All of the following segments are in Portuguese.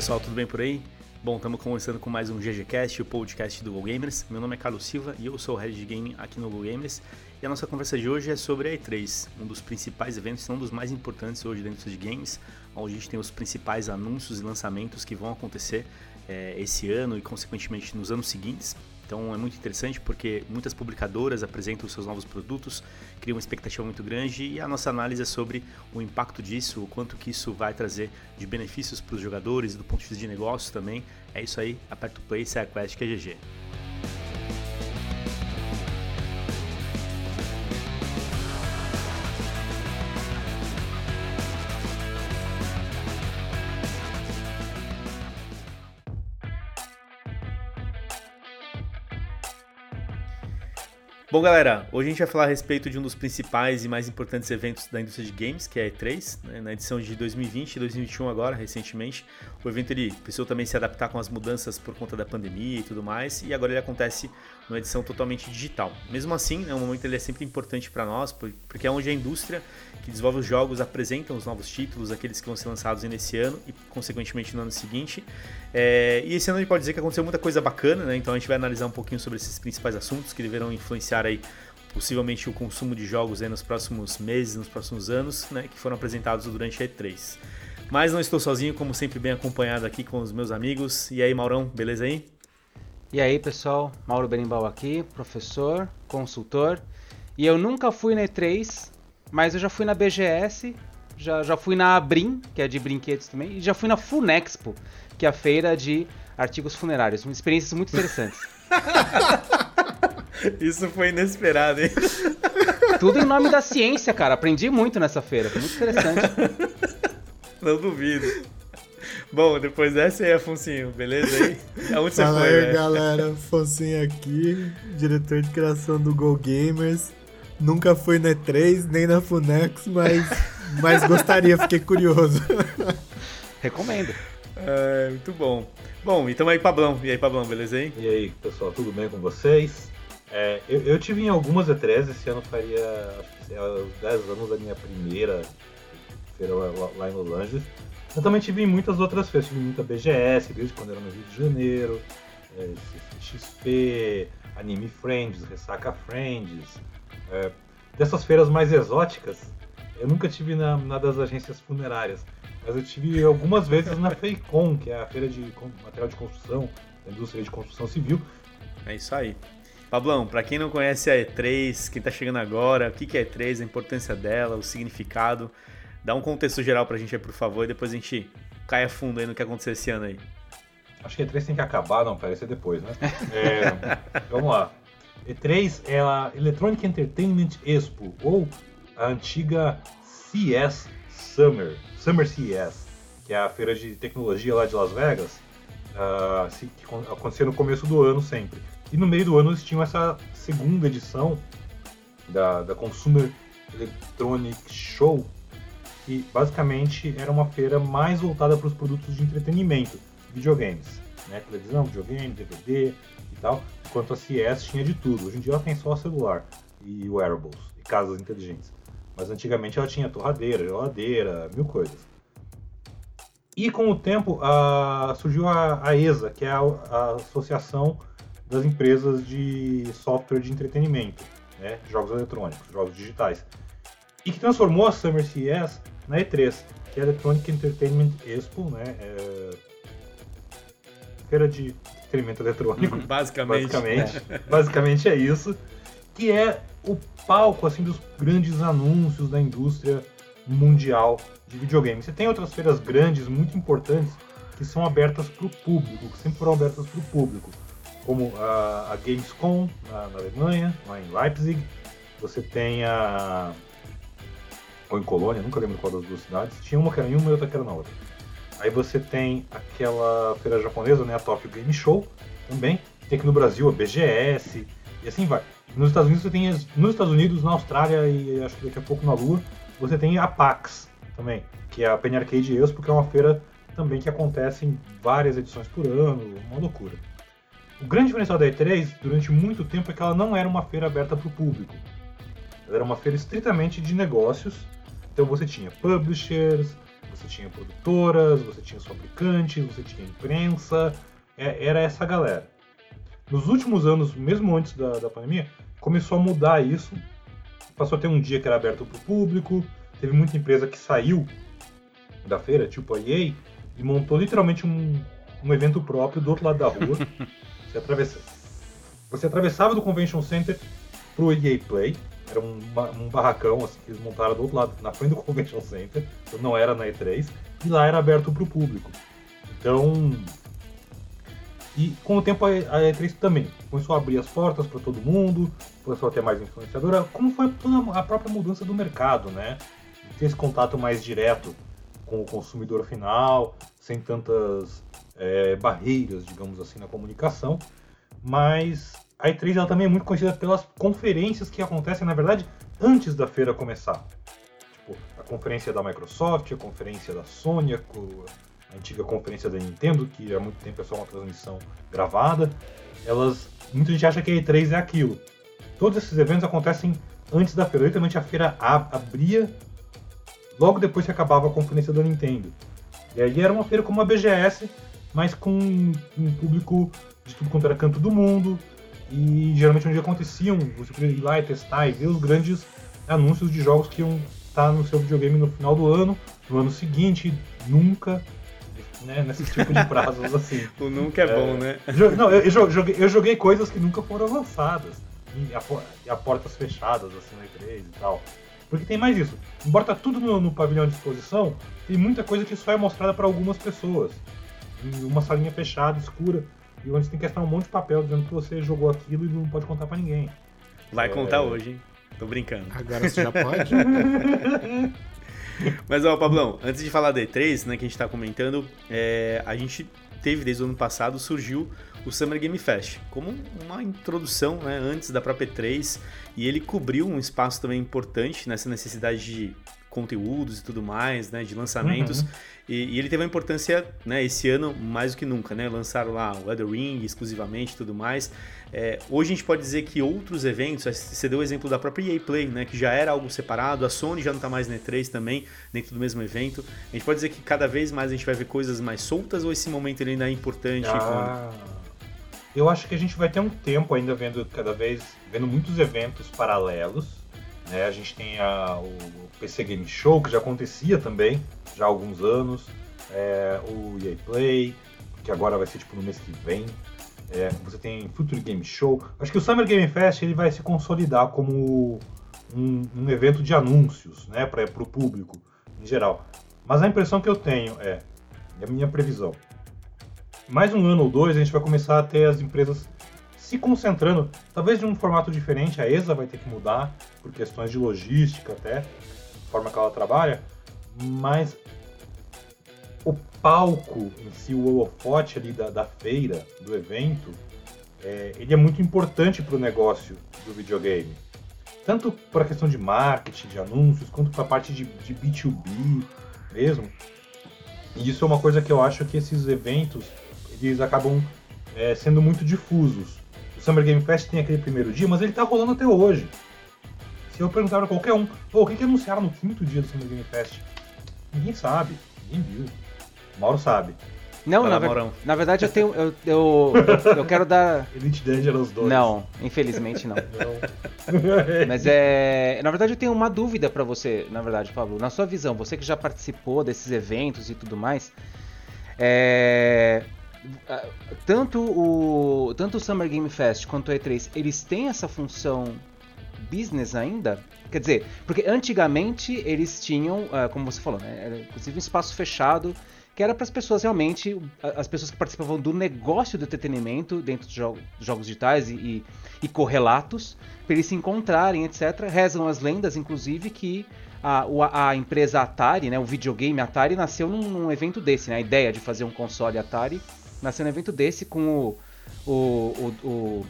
Pessoal, tudo bem por aí? Bom, estamos começando com mais um GGCast, o podcast do Go Gamers. Meu nome é Carlos Silva e eu sou o Head de Game aqui no Go Gamers. E a nossa conversa de hoje é sobre a E3, um dos principais eventos, um dos mais importantes hoje dentro de games, onde a gente tem os principais anúncios e lançamentos que vão acontecer é, esse ano e, consequentemente, nos anos seguintes. Então é muito interessante porque muitas publicadoras apresentam seus novos produtos, criam uma expectativa muito grande e a nossa análise é sobre o impacto disso, o quanto que isso vai trazer de benefícios para os jogadores, do ponto de vista de negócio também. É isso aí, aperta o play, segue a quest que é GG. Bom, galera, hoje a gente vai falar a respeito de um dos principais e mais importantes eventos da indústria de games, que é a E3, né? na edição de 2020 e 2021 agora, recentemente. O evento ele precisou também se adaptar com as mudanças por conta da pandemia e tudo mais, e agora ele acontece numa edição totalmente digital. Mesmo assim, é um momento ele é sempre importante para nós, porque é onde a indústria que desenvolve os jogos apresentam os novos títulos, aqueles que vão ser lançados nesse ano e, consequentemente, no ano seguinte. É, e esse ano a gente pode dizer que aconteceu muita coisa bacana, né? Então a gente vai analisar um pouquinho sobre esses principais assuntos que deverão influenciar aí possivelmente o consumo de jogos aí nos próximos meses, nos próximos anos, né? Que foram apresentados durante a E3. Mas não estou sozinho, como sempre, bem acompanhado aqui com os meus amigos. E aí, Maurão, beleza aí? E aí, pessoal, Mauro Berimbau aqui, professor, consultor. E eu nunca fui na E3, mas eu já fui na BGS, já, já fui na Abrim, que é de brinquedos também, e já fui na Funexpo, que é a feira de artigos funerários. Experiências muito interessantes. Isso foi inesperado, hein? Tudo em nome da ciência, cara. Aprendi muito nessa feira, foi muito interessante. Não duvido. Bom, depois dessa aí, Afonso, beleza aí? Aonde você Fala foi, aí, né? galera. Afonso aqui, diretor de criação do Go Gamers. Nunca fui na E3, nem na Funex, mas, mas gostaria, fiquei curioso. Recomendo. É, muito bom. Bom, então aí, Pablão. E aí, Pablão, beleza aí? E aí, pessoal, tudo bem com vocês? É, eu, eu, tive em algumas E3, esse ano faria acho os 10 anos da minha primeira feira lá, lá em Los Angeles. Eu também tive em muitas outras feiras, tive muita BGS, desde quando era no Rio de Janeiro, é, XP, Anime Friends, Ressaca Friends, é, dessas feiras mais exóticas, eu nunca tive na, na das agências funerárias, mas eu tive algumas vezes na FEICOM, que é a feira de material de construção, da indústria de construção civil. É isso aí. Pablão, para quem não conhece a E3, quem está chegando agora, o que é a E3, a importância dela, o significado, dá um contexto geral para a gente aí, por favor, e depois a gente cai a fundo aí no que aconteceu esse ano aí. Acho que a E3 tem que acabar, não, parece depois, né? É, vamos lá. E3 é a Electronic Entertainment Expo, ou a antiga CS Summer, Summer CES, que é a feira de tecnologia lá de Las Vegas, uh, que acontecia no começo do ano sempre. E no meio do ano eles tinham essa segunda edição da, da Consumer Electronic Show, que basicamente era uma feira mais voltada para os produtos de entretenimento, videogames, né? televisão, videogame, DVD, tal, enquanto a CS tinha de tudo. Hoje em dia ela tem só celular e wearables e casas inteligentes. Mas antigamente ela tinha torradeira, geladeira, mil coisas. E com o tempo a, surgiu a, a, ESA, que é a, a, Associação das Empresas de Software de Entretenimento, né, jogos eletrônicos, jogos digitais, e que transformou a Summer CES na E3, que é a Electronic Entertainment Expo, né, é, feira de experimento eletrônico. basicamente. Basicamente, é. basicamente é isso. Que é o palco assim dos grandes anúncios da indústria mundial de videogame. Você tem outras feiras grandes, muito importantes, que são abertas para o público, que sempre foram abertas para o público, como a, a Gamescom na, na, Alemanha, lá em Leipzig. Você tem a ou em Colônia, nunca lembro qual das duas cidades. Tinha uma que era em uma e outra que era na outra. Aí você tem aquela feira japonesa, né, a Tokyo Game Show, também. Tem aqui no Brasil a BGS, e assim vai. Nos Estados Unidos você tem, nos Estados Unidos, na Austrália e acho que daqui a pouco na Lua, você tem a PAX também, que é a Penny Arcade Expo, que é uma feira também que acontece em várias edições por ano, uma loucura. O grande diferencial da E3, durante muito tempo, é que ela não era uma feira aberta para o público. Ela era uma feira estritamente de negócios. Então você tinha publishers, você tinha produtoras, você tinha os fabricantes, você tinha imprensa, é, era essa galera. Nos últimos anos, mesmo antes da, da pandemia, começou a mudar isso. Passou a ter um dia que era aberto para o público, teve muita empresa que saiu da feira, tipo a EA, e montou literalmente um, um evento próprio do outro lado da rua. você, atravessa... você atravessava do Convention Center pro EA Play, era um, um barracão assim, que eles montaram do outro lado, na frente do Convention Center, então não era na E3, e lá era aberto para o público. Então. E com o tempo a E3 também começou a abrir as portas para todo mundo, começou a ter mais influenciadora, como foi toda a própria mudança do mercado, né? Ter esse contato mais direto com o consumidor final, sem tantas é, barreiras, digamos assim, na comunicação. Mas a E3 ela também é muito conhecida pelas conferências que acontecem, na verdade, antes da feira começar. Tipo, a conferência da Microsoft, a conferência da Sony, a antiga conferência da Nintendo, que há muito tempo é só uma transmissão gravada. Elas, muita gente acha que a E3 é aquilo. Todos esses eventos acontecem antes da feira. Literalmente a feira abria logo depois que acabava a conferência da Nintendo. E aí era uma feira como a BGS, mas com um público de tudo quanto era canto do mundo, e geralmente onde aconteciam, você podia ir lá e testar e ver os grandes anúncios de jogos que iam estar no seu videogame no final do ano, no ano seguinte, nunca, né, nesse tipo de prazos assim. o nunca é, é bom, né? Não, eu, eu, joguei, eu joguei coisas que nunca foram lançadas, e a, e a portas fechadas, assim, no E3 e tal. Porque tem mais isso. Embora tá tudo no, no pavilhão de exposição, tem muita coisa que só é mostrada para algumas pessoas. Em uma salinha fechada, escura. E onde você tem que gastar um monte de papel dizendo que você jogou aquilo e não pode contar para ninguém. Vai é... contar hoje, hein? Tô brincando. Agora você já pode? Mas, ó, Pablão, antes de falar da E3, né, que a gente tá comentando, é, a gente teve desde o ano passado, surgiu o Summer Game Fest, como uma introdução né, antes da própria E3, e ele cobriu um espaço também importante nessa necessidade de conteúdos e tudo mais, né, de lançamentos. Uhum. E, e, ele teve uma importância, né, esse ano mais do que nunca, né? Lançaram lá o Elder Ring exclusivamente e tudo mais. É, hoje a gente pode dizer que outros eventos, você deu o exemplo da própria EA Play, né, que já era algo separado, a Sony já não está mais na E3 também, dentro do mesmo evento. A gente pode dizer que cada vez mais a gente vai ver coisas mais soltas ou esse momento ele ainda é importante? Ah, eu acho que a gente vai ter um tempo ainda vendo cada vez, vendo muitos eventos paralelos né? A gente tem a, o PC Game Show, que já acontecia também, já há alguns anos. É, o EA Play, que agora vai ser tipo no mês que vem. É, você tem Future Game Show. Acho que o Summer Game Fest ele vai se consolidar como um, um evento de anúncios né, para o público em geral. Mas a impressão que eu tenho é, é a minha previsão, mais um ano ou dois a gente vai começar a ter as empresas se concentrando, talvez de um formato diferente, a ESA vai ter que mudar por questões de logística até, forma que ela trabalha, mas o palco em si, o holofote ali da, da feira, do evento, é, ele é muito importante para o negócio do videogame. Tanto para a questão de marketing, de anúncios, quanto para a parte de, de B2B mesmo. E isso é uma coisa que eu acho que esses eventos eles acabam é, sendo muito difusos o Summer Game Fest tem aquele primeiro dia, mas ele tá rolando até hoje. Se eu perguntar pra qualquer um, o que, que anunciaram no quinto dia do Summer Game Fest? Ninguém sabe, ninguém viu. Mauro sabe. Não, na, ver... na, verdade eu tenho. Eu, eu, eu quero dar. Elite Dangerous 2. Não, infelizmente não. não. Mas é. Na verdade eu tenho uma dúvida para você, na verdade, Pablo. Na sua visão, você que já participou desses eventos e tudo mais. É tanto o tanto o Summer Game Fest quanto o E3, eles têm essa função business ainda? Quer dizer, porque antigamente eles tinham, uh, como você falou, né, era, inclusive um espaço fechado que era para as pessoas realmente, as pessoas que participavam do negócio do entretenimento dentro dos jogo, jogos digitais e, e, e correlatos, para eles se encontrarem, etc. Rezam as lendas, inclusive, que a, a, empresa Atari, né, o videogame Atari, nasceu num, num evento desse, né, a ideia de fazer um console Atari nasceu num evento desse com o. O. O. o,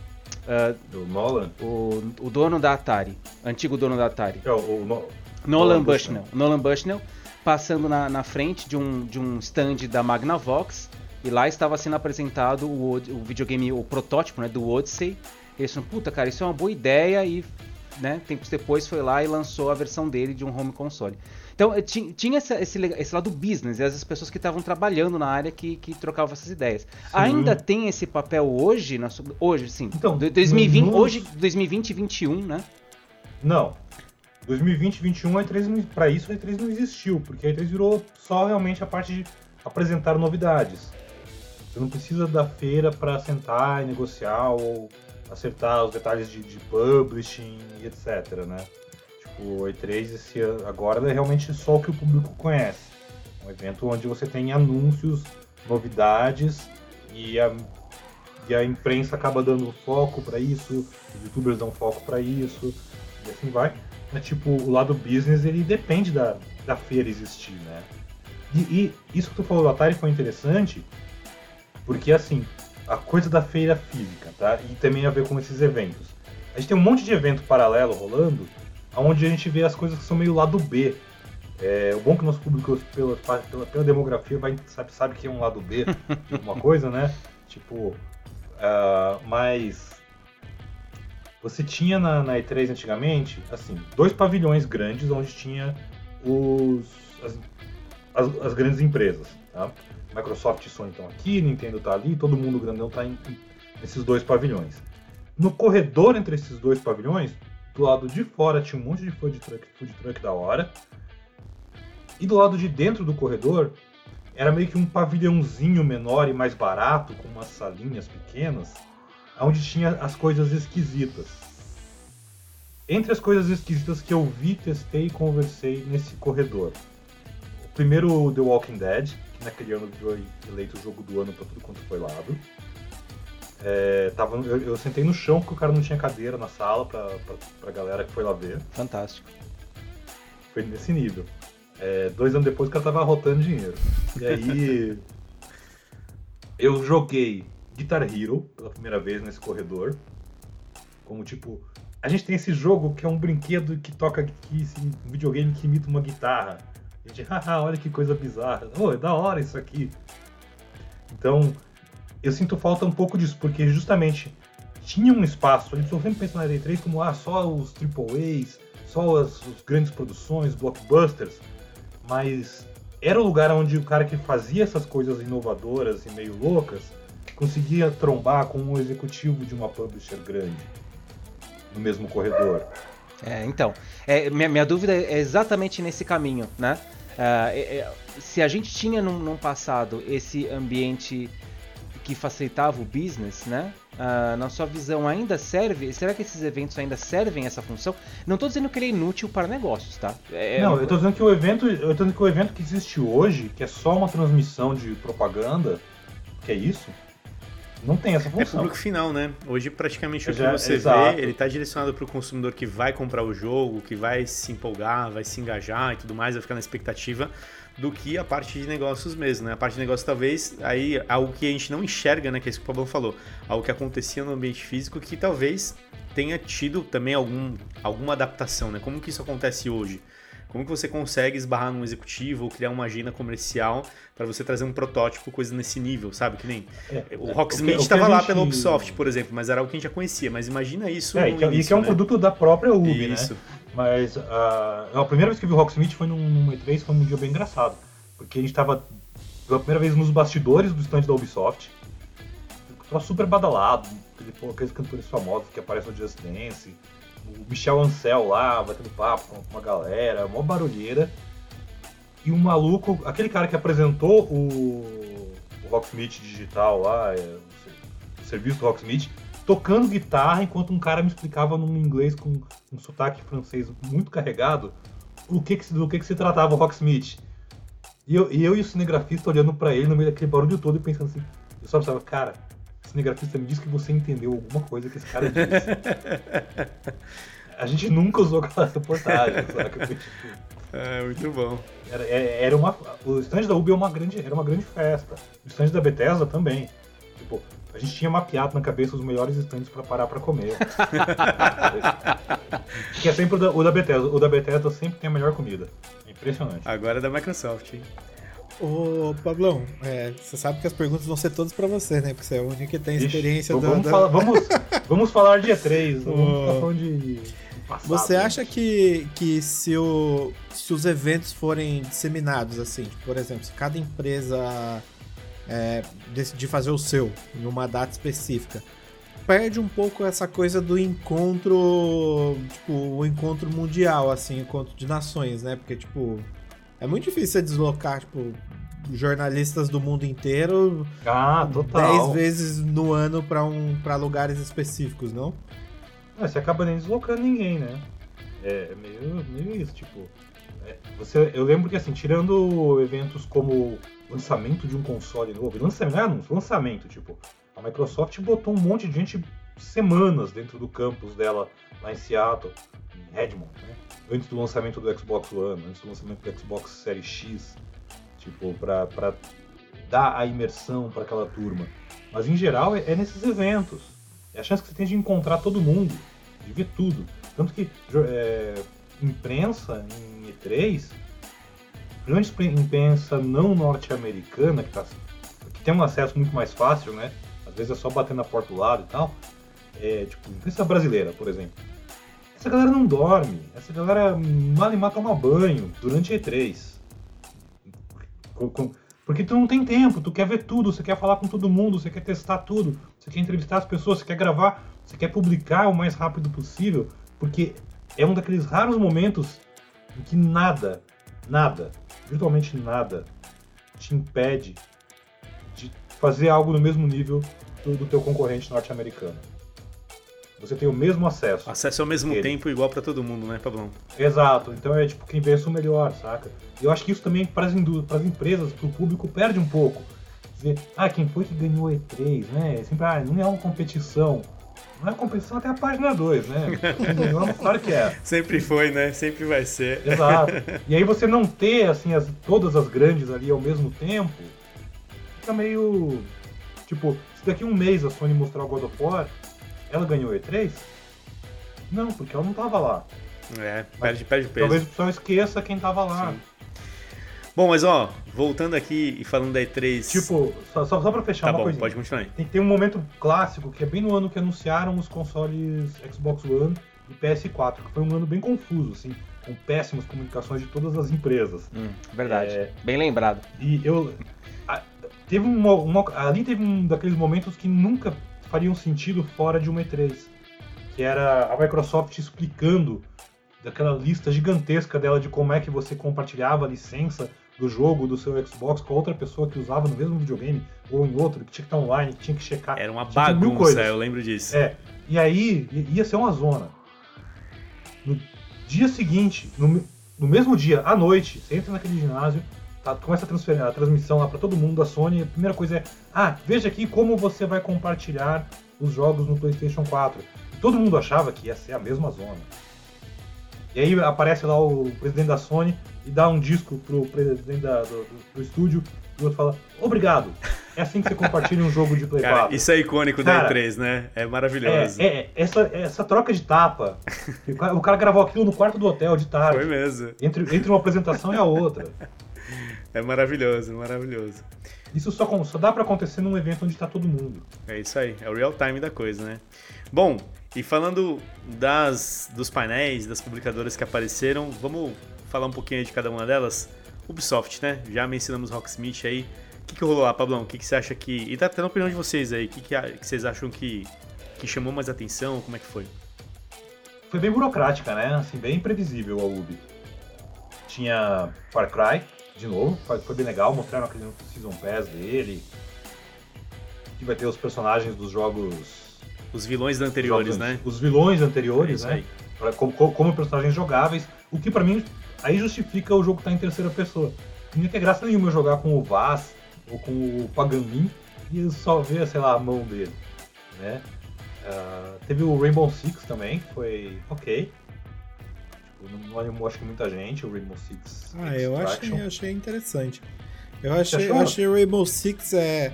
uh, Nolan? O, o dono da Atari. Antigo dono da Atari. É, o, o no... Nolan, Nolan Bushnell. Nolan Bushnell passando na, na frente de um, de um stand da Magnavox. E lá estava sendo apresentado o, o videogame, o protótipo né, do Odyssey. Eles falaram, puta cara, isso é uma boa ideia. E né, tempos depois foi lá e lançou a versão dele de um home console. Então eh, tinha esse, esse, esse lado business, e as pessoas que estavam trabalhando na área que, que trocavam essas ideias. Sim. Ainda tem esse papel hoje, na, hoje sim, então, 2020, no... hoje 2020 e 2021, né? Não. 2020 e 2021 a E3 para isso a E3 não existiu, porque a E3 virou só realmente a parte de apresentar novidades. Você não precisa da feira para sentar e negociar ou acertar os detalhes de, de publishing e etc, né? O E3 esse agora é realmente só o que o público conhece. Um evento onde você tem anúncios, novidades e a, e a imprensa acaba dando foco para isso, os youtubers dão foco para isso e assim vai. É tipo, o lado business ele depende da, da feira existir, né? E, e isso que tu falou do Atari foi interessante, porque assim, a coisa da feira física, tá? E também a ver com esses eventos. A gente tem um monte de evento paralelo rolando, onde a gente vê as coisas que são meio lado B. É, o bom que o nosso público, pela, pela, pela demografia, vai, sabe, sabe que é um lado B de alguma coisa, né? Tipo, uh, mas você tinha na, na, E3 antigamente, assim, dois pavilhões grandes onde tinha os, as, as, as grandes empresas, tá? Microsoft e Sony estão aqui, Nintendo está ali, todo mundo grandão está nesses dois pavilhões. No corredor entre esses dois pavilhões, do lado de fora tinha um monte de food truck, food truck da hora. E do lado de dentro do corredor era meio que um pavilhãozinho menor e mais barato, com umas salinhas pequenas, onde tinha as coisas esquisitas. Entre as coisas esquisitas que eu vi, testei e conversei nesse corredor. O primeiro, The Walking Dead, que naquele ano foi eleito o jogo do ano para tudo quanto foi lado. É, tava, eu, eu, sentei no chão porque o cara não tinha cadeira na sala pra, pra, pra galera que foi lá ver. Fantástico. Foi nesse nível. É, dois anos depois o cara tava rotando dinheiro. E aí. eu joguei Guitar Hero pela primeira vez nesse corredor. Como tipo. A gente tem esse jogo que é um brinquedo que toca que, assim, um videogame que imita uma guitarra. A gente, haha, olha que coisa bizarra. Oh, é da hora isso aqui. Então, eu sinto falta um pouco disso, porque justamente tinha um espaço, a gente sempre pensa na E3 como ah, só os AAAs, só as, as grandes produções, blockbusters, mas era o lugar onde o cara que fazia essas coisas inovadoras e meio loucas conseguia trombar com um executivo de uma publisher grande no mesmo corredor. É, então, é, minha, minha, dúvida é exatamente nesse caminho, né? Uh, é, é, se a gente tinha num, num passado esse ambiente que facilitava o business, né? Uh, na sua visão ainda serve? Será que esses eventos ainda servem essa função? Não estou dizendo que ele é inútil para negócios, tá? É, é não, eu estou dizendo que o evento, eu tô dizendo que o evento que existe hoje, que é só uma transmissão de propaganda, que é isso, não tem essa função. É público final, né? Hoje praticamente o que você exato. vê, ele está direcionado para o consumidor que vai comprar o jogo, que vai se empolgar, vai se engajar e tudo mais, vai ficar na expectativa do que a parte de negócios mesmo, né? A parte de negócios talvez aí algo que a gente não enxerga, né? Que é isso que o Pablo falou, algo que acontecia no ambiente físico que talvez tenha tido também algum, alguma adaptação, né? Como que isso acontece hoje? Como que você consegue esbarrar num executivo ou criar uma agenda comercial para você trazer um protótipo, coisa nesse nível, sabe? Que nem é, o Rocksmith estava lá pela Ubisoft, por exemplo, mas era algo que a gente já conhecia. Mas imagina isso. É, e, início, que é um né? produto da própria Ubi, né? isso. né? Mas uh, a primeira vez que eu vi o Rocksmith foi num, num E3, foi um dia bem engraçado. Porque a gente estava pela primeira vez nos bastidores do stand da Ubisoft. Tava super badalado, aqueles cantores famosos que aparecem no Just Dance o Michel Ancel lá, batendo papo com uma galera, uma barulheira. E um maluco, aquele cara que apresentou o, o Rocksmith digital lá, é, o serviço do Rocksmith, tocando guitarra enquanto um cara me explicava num inglês com um sotaque francês muito carregado o que que, do que, que se tratava o Rocksmith. E eu, e eu e o cinegrafista olhando para ele no meio daquele barulho todo e pensando assim, eu só pensava, cara, cinegrafista me disse que você entendeu alguma coisa que esse cara disse. a gente nunca usou aquela reportagem, sabe? É, muito bom. Era, é, era uma, o stand da Ubi é uma grande, era uma grande festa. O stand da Bethesda também. Tipo, a gente tinha mapeado na cabeça os melhores stands para parar para comer. que é sempre o da, o da Bethesda. O da Bethesda sempre tem a melhor comida. É impressionante. Agora é da Microsoft, hein? Ô, Pablão, é, você sabe que as perguntas vão ser todas para você, né? Porque você é o único que tem experiência Ixi, vamos, da... Falar, vamos, vamos falar de E3, vamos de passado. Você acha que, que se, o, se os eventos forem disseminados, assim, tipo, por exemplo, se cada empresa é, decidir fazer o seu numa data específica, perde um pouco essa coisa do encontro, tipo, o encontro mundial, assim, encontro de nações, né? Porque, tipo, é muito difícil você deslocar, tipo, jornalistas do mundo inteiro ah, total. 10 vezes no ano para um, pra lugares específicos, não? É, você acaba nem deslocando ninguém, né? É, é meio, meio isso, tipo. É, você, eu lembro que assim, tirando eventos como lançamento de um console novo, lançamento, não, lançamento, tipo, a Microsoft botou um monte de gente semanas dentro do campus dela lá em Seattle, Redmond, né? Antes do lançamento do Xbox One, antes do lançamento do Xbox Series X, tipo, pra, pra dar a imersão para aquela turma. Mas em geral é, é, nesses eventos. É a chance que você tem de encontrar todo mundo, de ver tudo. Tanto que é, imprensa em E3, principalmente imprensa não norte-americana, que, tá, que tem um acesso muito mais fácil, né? às vezes é só bater na porta do lado e tal. É, tipo, imprensa brasileira, por exemplo. Essa galera não dorme, essa galera mal e mal toma banho durante E3. Porque tu não tem tempo, tu quer ver tudo, você quer falar com todo mundo, você quer testar tudo, você quer entrevistar as pessoas, você quer gravar, você quer publicar o mais rápido possível, porque é um daqueles raros momentos em que nada, nada, virtualmente nada, te impede de fazer algo no mesmo nível do, do teu concorrente norte-americano. Você tem o mesmo acesso. Acesso ao mesmo ele. tempo igual para todo mundo, né, Pablão? Exato. Então é tipo quem vence o melhor, saca? E eu acho que isso também para as empresas, para o público, perde um pouco. Dizer, ah, quem foi que ganhou E3, né? É sempre, ah, não é uma competição. Não é competição até a página 2, né? Claro que é. Sempre foi, né? Sempre vai ser. Exato. E aí você não ter, assim, as, todas as grandes ali ao mesmo tempo, fica meio. Tipo, se daqui um mês a Sony mostrar o God of War, ela ganhou E3? Não, porque ela não tava lá. É, perde, perde peso. Talvez o pessoal esqueça quem tava lá. Sim. Bom, mas ó, voltando aqui e falando da E3. Tipo, só, só, só pra fechar tá uma bom, coisinha. Pode continuar aí. Tem, tem um momento clássico que é bem no ano que anunciaram os consoles Xbox One e PS4, que foi um ano bem confuso, assim, com péssimas comunicações de todas as empresas. Hum, verdade. É... Bem lembrado. E eu. A, teve uma, uma, ali teve um daqueles momentos que nunca fariam sentido fora de uma E3. Que era a Microsoft explicando daquela lista gigantesca dela de como é que você compartilhava a licença do jogo do seu Xbox com outra pessoa que usava no mesmo videogame ou em outro, que tinha que estar online, que tinha que checar. Era uma bagunça, eu lembro disso. É. E aí ia ser uma zona. No dia seguinte, no, no mesmo dia, à noite, você entra naquele ginásio, tá, começa a, transferir, a transmissão lá para todo mundo da Sony. A primeira coisa é: ah, veja aqui como você vai compartilhar os jogos no PlayStation 4. todo mundo achava que ia ser a mesma zona. E aí aparece lá o presidente da Sony e dá um disco pro presidente da, do, do, estúdio e o outro fala: Obrigado. É assim que você compartilha um jogo de Play cara, 4. Isso é icônico cara, da E3, né? É maravilhoso. É, é essa, essa troca de tapa. o cara gravou aquilo no quarto do hotel de tarde. Foi mesmo. Entre, entre uma apresentação e a outra. É maravilhoso, maravilhoso. Isso só, só dá para acontecer num evento onde tá todo mundo. É isso aí, é o real time da coisa, né? Bom, e falando das, dos painéis, das publicadoras que apareceram, vamos falar um pouquinho de cada uma delas. Ubisoft, né? Já mencionamos Rocksmith aí. O que, que rolou lá, Pablão? O que, que você acha que. E tá tendo a opinião de vocês aí. O que, que, que vocês acham que, que chamou mais atenção? Como é que foi? Foi bem burocrática, né? Assim, bem imprevisível a Ubi. Tinha Far Cry, de novo, foi bem legal. Mostraram aquele Season Pass dele. Que vai ter os personagens dos jogos os vilões anteriores, jogos, né? Os vilões anteriores, é né? Como, como, personagens jogáveis. O que para mim aí justifica o jogo estar tá em terceira pessoa. Não ia ter graça nenhuma jogar com o Vaz ou com o Pagamin e só ver, sei lá, a mão dele. Né? Uh, teve o Rainbow Six também, que foi ok. Não animou acho que muita gente, o Rainbow Six. Ah, eu achei, eu achei interessante. Eu achei, eu achei Rainbow Six é.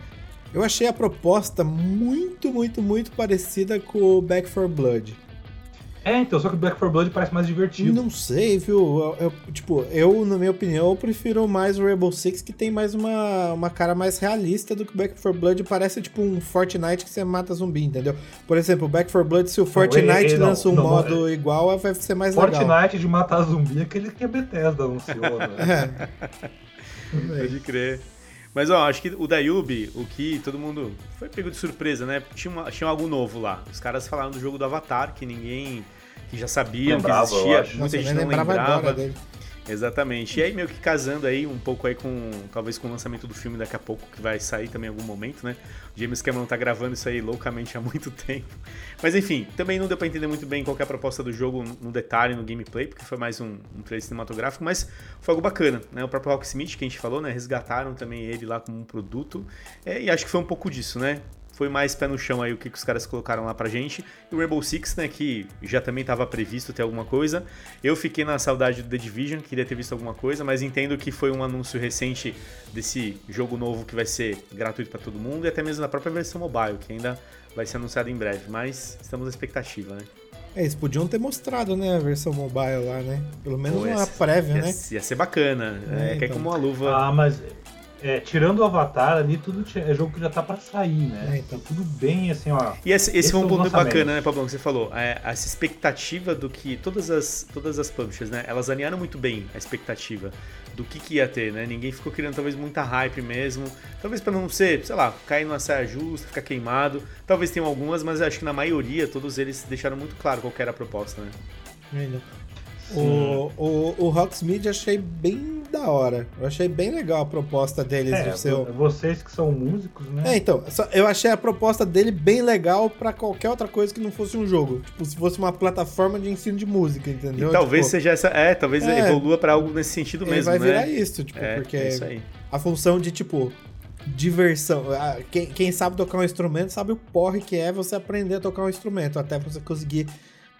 Eu achei a proposta muito, muito, muito parecida com o Back 4 Blood. É, então, só que Black 4 Blood parece mais divertido. Não sei, viu? Eu, eu- tipo, eu, na minha opinião, eu prefiro mais o Rainbow Six, que tem mais uma, uma cara mais realista do que o Back 4 Blood. Parece tipo um Fortnite que você mata zumbi, entendeu? Por exemplo, o Back 4 Blood, se o Fortnite ele- ele não, lança um não, modo igual, vai ser mais legal. Fortnite de matar zumbi é aquele que a Bethesda anunciou, né? É. Pode crer. Mas ó, acho que o da Yubi, o que todo mundo foi pego de surpresa, né? Tinha, uma- tinha algo novo lá. Os caras falaram do jogo do Avatar, que ninguém que já sabia Lembrava, que existia, muita Nossa, gente não lembrava lembrava. agora dele. Exatamente. E aí meio que casando aí um pouco aí com, talvez com o lançamento do filme daqui a pouco, que vai sair também em algum momento, né? O James Cameron tá gravando isso aí loucamente há muito tempo. Mas enfim, também não deu pra entender muito bem qual é a proposta do jogo no detalhe, no gameplay, porque foi mais um, um trailer cinematográfico, mas foi algo bacana, né? O próprio Rocksmith, que a gente falou, né? Resgataram também ele lá como um produto, é, e acho que foi um pouco disso, né? Foi mais pé no chão aí o que, que os caras colocaram lá pra gente. E o Rainbow Six, né, que já também estava previsto ter alguma coisa. Eu fiquei na saudade do The Division, queria ter visto alguma coisa, mas entendo que foi um anúncio recente desse jogo novo que vai ser gratuito para todo mundo e até mesmo na própria versão mobile, que ainda vai ser anunciado em breve. Mas estamos na expectativa, né? É, eles podiam ter mostrado, né, a versão mobile lá, né? Pelo menos Pô, uma prévia, ia, né? ia ser bacana. É, É, que é então. como uma luva. Ah, mas é, tirando o Avatar ali, tudo é jogo que já tá pra sair, né? É, então. Tudo bem assim, ó. E esse, esse Esse foi um é ponto bacana, né, Pablão, que você falou. É, essa expectativa do que todas as, todas as publishers, né, elas alinharam muito bem a expectativa do que, que ia ter, né? Ninguém ficou criando talvez muita hype mesmo. Talvez pra não ser, sei lá, cair numa saia justa, ficar queimado. Talvez tenham algumas, mas acho que na maioria, todos eles deixaram muito claro qual que era a proposta, né? Ainda. O, o, o Rocksmith eu achei bem da hora. Eu achei bem legal a proposta deles É, do seu. vocês que são músicos, né? É, então, só- eu achei a proposta dele bem legal pra qualquer outra coisa que não fosse um jogo. Tipo, se fosse uma plataforma de ensino de música, entendeu? E talvez Tipo, seja essa. É, talvez É. evolua pra algo nesse sentido ele mesmo, vai né? virar isso, tipo, é, porque é isso aí. a função de, tipo, diversão. Quem, quem sabe tocar um instrumento sabe o porre que é você aprender a tocar um instrumento, até você conseguir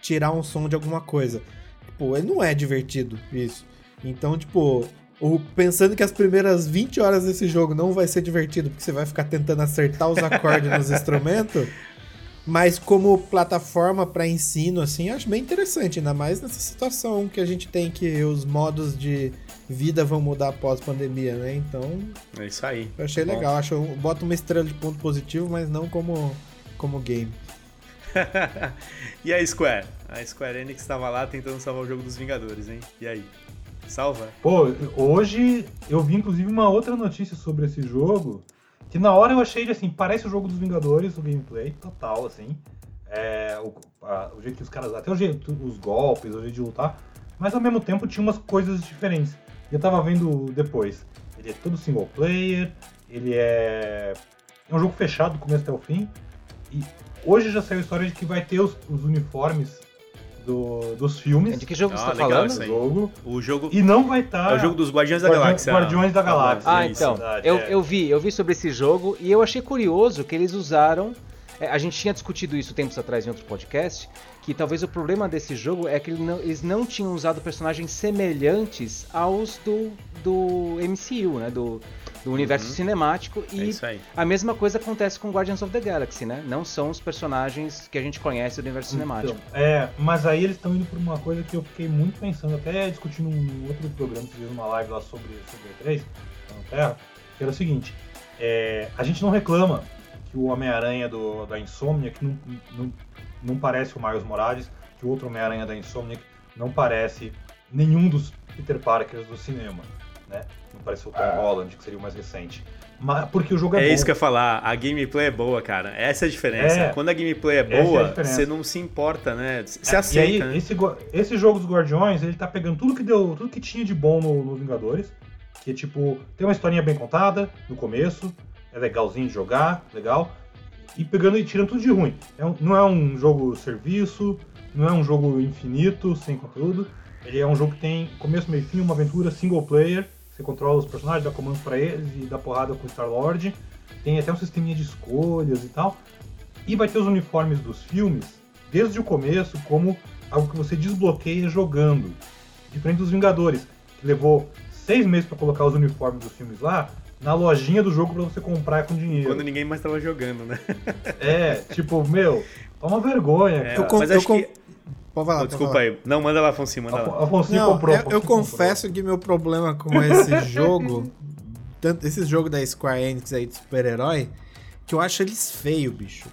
tirar um som de alguma coisa. Tipo, ele não é divertido isso. Então, tipo, o, pensando que as primeiras 20 horas desse jogo não vai ser divertido, porque você vai ficar tentando acertar os acordes nos instrumentos. Mas como plataforma para ensino, assim, eu acho bem interessante, ainda mais nessa situação que a gente tem que os modos de vida vão mudar após pandemia, né? Então, É isso aí. eu achei Bom. legal. Acho, eu boto uma estrela de ponto positivo, mas não como, como game. e a Square? A Square Enix estava lá tentando salvar o jogo dos Vingadores, hein? E aí? Salva? Pô, hoje eu vi inclusive uma outra notícia sobre esse jogo. Que na hora eu achei assim, parece o jogo dos Vingadores, o gameplay, total, assim. É, o, a- o jeito que os caras. Até o jeito, os golpes, o jeito de lutar. Mas ao mesmo tempo tinha umas coisas diferentes. E eu tava vendo depois. Ele é todo single player, ele é. É um jogo fechado do começo até o fim. E hoje já saiu a história de que vai ter os, os uniformes do- dos filmes De que jogo Ah, você tá legal falando? isso do aí. jogo. O jogo. E não vai estar. É o jogo dos Guardiões da Guardi- Galáxia. Guardiões da Galáxia. Ah, então. Eu, é. eu vi, eu vi sobre esse jogo e eu achei curioso que eles usaram. É, A gente tinha discutido isso tempos atrás em outro podcast, que talvez o problema desse jogo é que ele não- eles não tinham usado personagens semelhantes aos do, do MCU, né? Do, do universo Uhum. cinemático. É E isso aí. a mesma coisa acontece com Guardians of the Galaxy, né? Não são os personagens que a gente conhece do universo cinemático. Então, é, mas aí eles estão indo por uma coisa que eu fiquei muito pensando, até discutindo num outro programa, que fez uma live lá sobre, sobre E3, na Terra, que era o seguinte, é, a gente não reclama o Homem-Aranha da Insomniac não, não, não parece o Miles Morales, que o outro Homem-Aranha da Insomniac não parece nenhum dos Peter Parkers do cinema, né? Não parece o Tom Holland, que seria o mais recente. Mas, porque o jogo é, É bom. isso que eu ia falar, a gameplay é boa, cara. Essa é a diferença. É. Quando a gameplay é é boa, diferença. você não se importa, né? Você É, aceita, e aí, né? esse, esse jogo dos Guardiões, ele tá pegando tudo que deu, tudo que tinha de bom no, no Vingadores, que tipo, tem uma historinha bem contada no começo, é legalzinho de jogar, legal, e pegando e tirando tudo de ruim. É um- não é um jogo serviço, não é um jogo infinito, sem conteúdo, ele é um jogo que tem começo, meio fim, uma aventura single player, você controla os personagens, dá comandos pra eles e dá porrada com o Star-Lord, tem até um sisteminha de escolhas e tal, e vai ter os uniformes dos filmes desde o começo como algo que você desbloqueia jogando. Diferente dos Vingadores, que levou seis meses pra colocar os uniformes dos filmes lá, na lojinha do jogo pra você comprar com dinheiro. Quando ninguém mais tava jogando, né? É, tipo, meu, toma vergonha. É, cara. com- mas eu acho com- que. Pode falar, Oh, pode desculpa falar. aí. Não, manda lá, Afonso, manda lá. Afonso Não, comprou. eu, eu comprou. confesso que meu problema com esse jogo, tanto esse jogo da Square Enix aí de super-herói, que eu acho eles feio, bicho.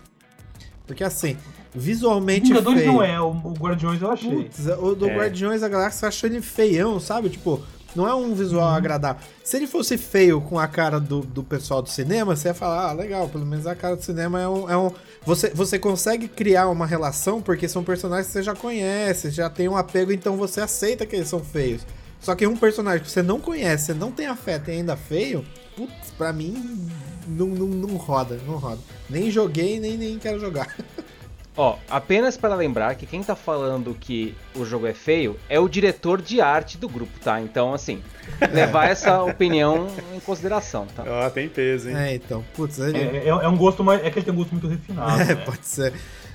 Porque assim, visualmente Vingadores feio. não é, o, o Guardiões eu achei. Putz, o do É. Guardiões da Galáxia eu acho ele feião, sabe? Tipo, não é um visual Uhum. agradável. Se ele fosse feio com a cara do, do pessoal do cinema, você ia falar, ah, legal, pelo menos a cara do cinema é um. É um... Você, você consegue criar uma relação porque são personagens que você já conhece, já tem um apego, então você aceita que eles são feios. Só que um personagem que você não conhece, você não tem afeto e ainda feio, putz, pra mim não, não, não roda, não roda. Nem joguei, nem, nem quero jogar. Ó, apenas para lembrar que quem tá falando que o jogo é feio é o diretor de arte do grupo, tá? Então, assim, levar essa opinião em consideração, tá? Ó, tem peso, hein? É, então, putz, ele. É, é- é um gosto mais. É que ele tem um gosto muito refinado. É, né? pode ser.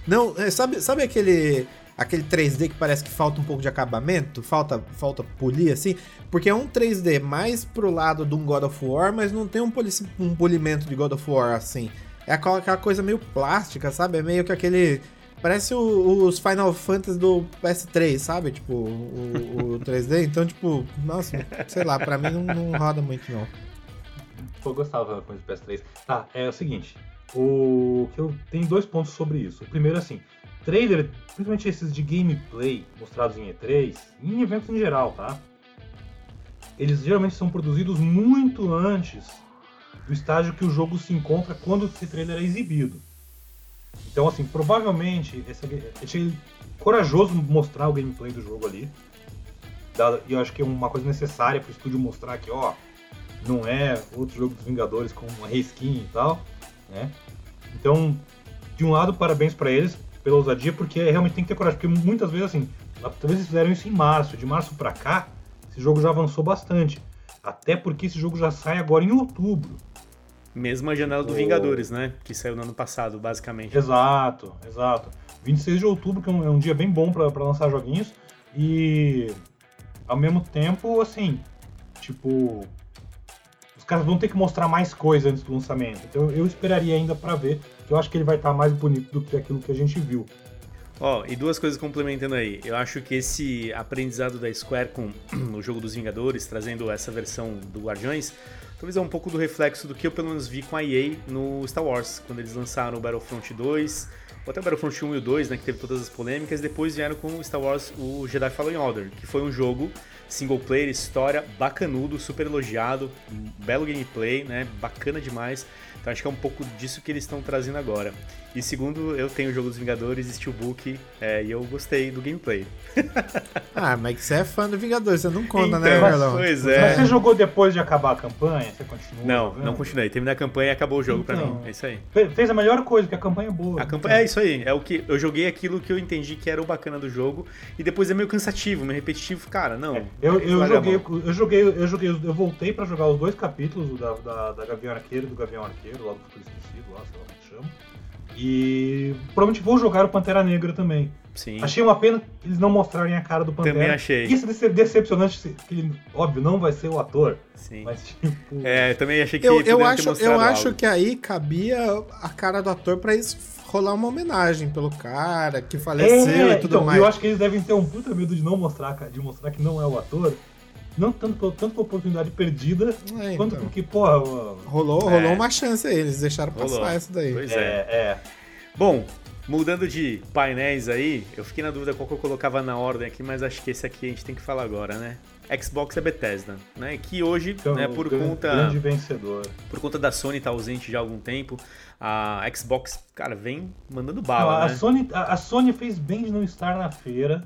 Não, é, sabe, sabe aquele aquele 3D que parece que falta um pouco de acabamento? Falta, falta polir, assim? Porque é um 3D mais pro lado de um God of War, mas não tem um, poli- um polimento de God of War, assim. É aquela, coisa meio plástica, sabe? É meio que aquele... Parece o- os Final Fantasy do PS3, sabe? Tipo, o, o 3D. Então, tipo, nossa, sei lá, pra mim não, não roda muito, não. Eu gostava com esse PS3. Tá, é o seguinte. O que eu tenho dois pontos sobre isso. O primeiro, assim, trailer, principalmente esses de gameplay mostrados em E3, em eventos em geral, tá? Eles geralmente são produzidos muito antes do estágio que o jogo se encontra quando esse trailer é exibido. Então, assim, provavelmente, esse, achei corajoso mostrar o gameplay do jogo ali. E eu acho que é uma coisa necessária para o estúdio mostrar que, ó, não é outro jogo dos Vingadores com uma reskin e tal, né? Então, de um lado, parabéns pra eles pela ousadia, porque realmente tem que ter coragem, porque muitas vezes assim, talvez eles fizeram isso em março, de março pra cá, esse jogo já avançou bastante. Até porque esse jogo já sai agora em outubro. Mesmo a janela do O- Vingadores, né? Que saiu no ano passado, basicamente. Exato, exato. 26 de outubro, que é um, é um dia bem bom pra lançar joguinhos. E ao mesmo tempo, assim, tipo. Os caras vão ter que mostrar mais coisa antes do lançamento. Então eu esperaria ainda pra ver, que eu acho que ele vai estar mais bonito do que aquilo que a gente viu. Ó, e duas coisas complementando aí. Eu acho que esse aprendizado da Square com o jogo dos Vingadores, trazendo essa versão do Guardiões, talvez é um pouco do reflexo do que eu pelo menos vi com a EA no Star Wars, quando eles lançaram o Battlefront 2, ou até o Battlefront 1 e o 2, né, que teve todas as polêmicas, depois vieram com o Star Wars, o Jedi Fallen Order, que foi um jogo single player, história, bacanudo, super elogiado, belo gameplay, né, bacana demais. Então acho que é um pouco disso que eles estão trazendo agora. E segundo, eu tenho o jogo dos Vingadores, Steelbook, é, e eu gostei do gameplay. Ah, mas você é fã do Vingadores, você não conta, né, Então, Carlão? pois é. Você jogou depois de acabar a campanha? Você continuou? Não, jogando? não continuei. Terminei a campanha e acabou o jogo pra Então. mim. É isso aí. Fe- Fez a melhor coisa, porque a campanha é boa. A campanha é isso aí. É o que eu joguei aquilo que eu entendi que era o bacana do jogo e depois é meio cansativo, meio repetitivo. Cara, não. É, Eu, eu, joguei, eu joguei, eu joguei, eu voltei pra jogar os dois capítulos o da, da, da Gavião Arqueiro e do Gavião Arqueiro, lá do Futuro Esquecido, lá, sei lá como que chama. E provavelmente vou jogar o Pantera Negra também. Sim. Achei uma pena eles não mostrarem a cara do Pantera. Também achei. Isso é dece- decepcionante, que ele, óbvio, não vai ser o ator, Sim. mas tipo... É, também achei que Eu, eu acho, eu mostrado acho algo. que aí cabia a cara do ator pra eles rolar uma homenagem pelo cara que faleceu É, e tudo então, mais. Eu acho que eles devem ter um puta medo de não mostrar, de mostrar que não é o ator. Não tanto, por- tanto por oportunidade perdida, É, quanto então. porque, porra, Rolou, É. rolou uma chance aí, eles deixaram Rolou. passar essa daí. Pois é, é. é. Bom, mudando de painéis aí, eu fiquei na dúvida qual que eu colocava na ordem aqui, mas acho que esse aqui a gente tem que falar agora, né? Xbox é Bethesda, né? Que hoje, Então, né, por gran- conta Grande vencedor. por conta da Sony estar ausente já há algum tempo, a Xbox, cara, vem mandando Não, bala, a, né? Sony, a, a Sony fez bem de não estar na feira.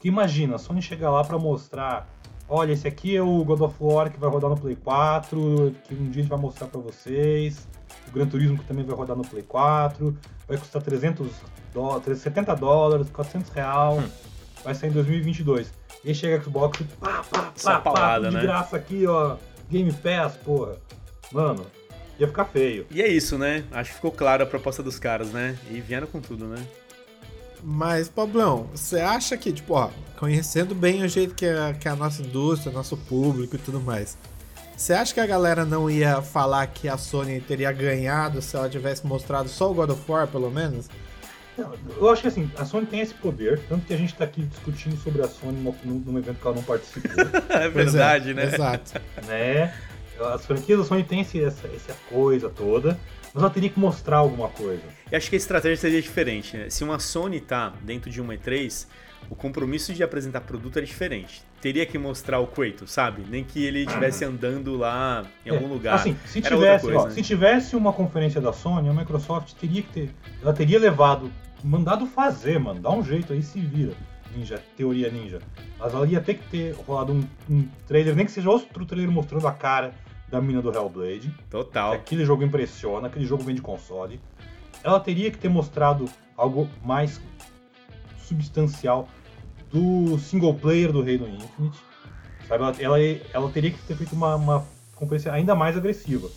Que imagina, a Sony chega lá pra mostrar: olha, esse aqui é o God of War que vai rodar no Play 4, que um dia a gente vai mostrar pra vocês. O Gran Turismo que também vai rodar no Play 4, vai custar 300 dólares, 70 dólares, 400 real, Hum. vai sair em 2022. E aí chega a Xbox e pá, pá, pá, pá, paulada, tudo né? de graça aqui, ó, Game Pass, porra. Mano, ia ficar feio. E é isso, né? Acho que ficou claro a proposta dos caras, né? E vieram com tudo, né? Mas, Pablão, você acha que, tipo, ó, conhecendo bem o jeito que é, que é a nossa indústria, nosso público e tudo mais, você acha que a galera não ia falar que a Sony teria ganhado se ela tivesse mostrado só o God of War, pelo menos? Eu acho que assim, a Sony tem esse poder, tanto que a gente está aqui discutindo sobre a Sony num, num evento que ela não participou. é verdade, é, né? Exato. né? As franquias da Sony tem esse, essa, essa coisa toda, mas ela teria que mostrar alguma coisa. E acho que a estratégia seria diferente, né? Se uma Sony tá dentro de uma E3, o compromisso de apresentar produto é diferente. Teria que mostrar o Kratos, sabe? Nem que ele estivesse andando lá em algum É, lugar. Assim, se Era tivesse, coisa, ó, né? se tivesse uma conferência da Sony, a Microsoft teria que ter. Ela teria levado, mandado fazer, mano. Dá um jeito aí, se vira. Ninja, teoria ninja. Mas ela ia ter que ter rolado um, um trailer, nem que seja outro trailer mostrando a cara da mina do Hellblade. Total. aquele jogo impressiona, aquele jogo vem de console. Ela teria que ter mostrado algo mais substancial do single player do Halo Infinite. Sabe? Ela, ela, ela teria que ter feito uma, uma ainda mais agressiva.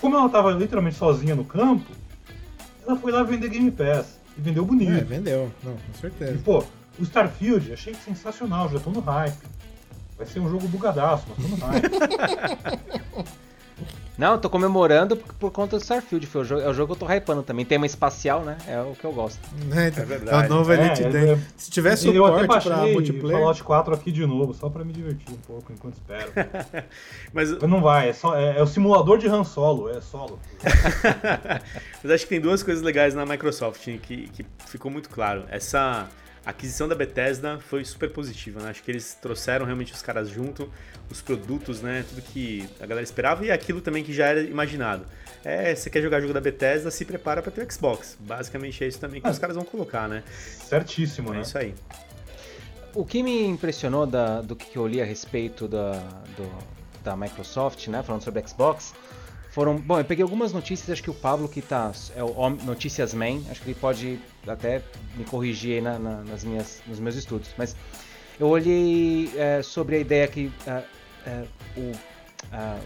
Como ela estava literalmente sozinha no campo, ela foi lá vender Game Pass. E vendeu bonito. É, vendeu. Não, com E, certeza. pô, o Starfield, achei sensacional, já tô no hype. Vai ser um jogo bugadaço, mas tô no hype. Não, eu tô comemorando por, por conta do Starfield. Foi o jogo, é o jogo que eu tô hypando também. Tema espacial, né? É o que eu gosto. É, então, É verdade. É o novo É, Elite é, Dangerous. é. Se tivesse eu até suporte pra multiplayer. Fallout 4 aqui de novo, só pra me divertir um pouco enquanto espero. Mas, Mas não vai, é, só, é, é o simulador de Han Solo, é solo. mas acho que tem duas coisas legais na Microsoft que, que ficou muito claro. Essa aquisição da Bethesda foi super positiva, né? Acho que eles trouxeram realmente os caras junto, os produtos, né? Tudo que a galera esperava e aquilo também que já era imaginado. É, você quer jogar jogo da Bethesda, se prepara para ter o Xbox. Basicamente é isso também que Ah. os caras vão colocar, né? Certíssimo, É né? isso aí. O que me impressionou da- do que eu li a respeito da, do- da Microsoft, né, falando sobre Xbox, foram. Bom, eu peguei algumas notícias, acho que o Pablo, que tá. É o Notícias Man, acho que ele pode até me corrigir aí na- na- nas minhas, nos meus estudos. Mas eu olhei é, sobre a ideia que é, é, o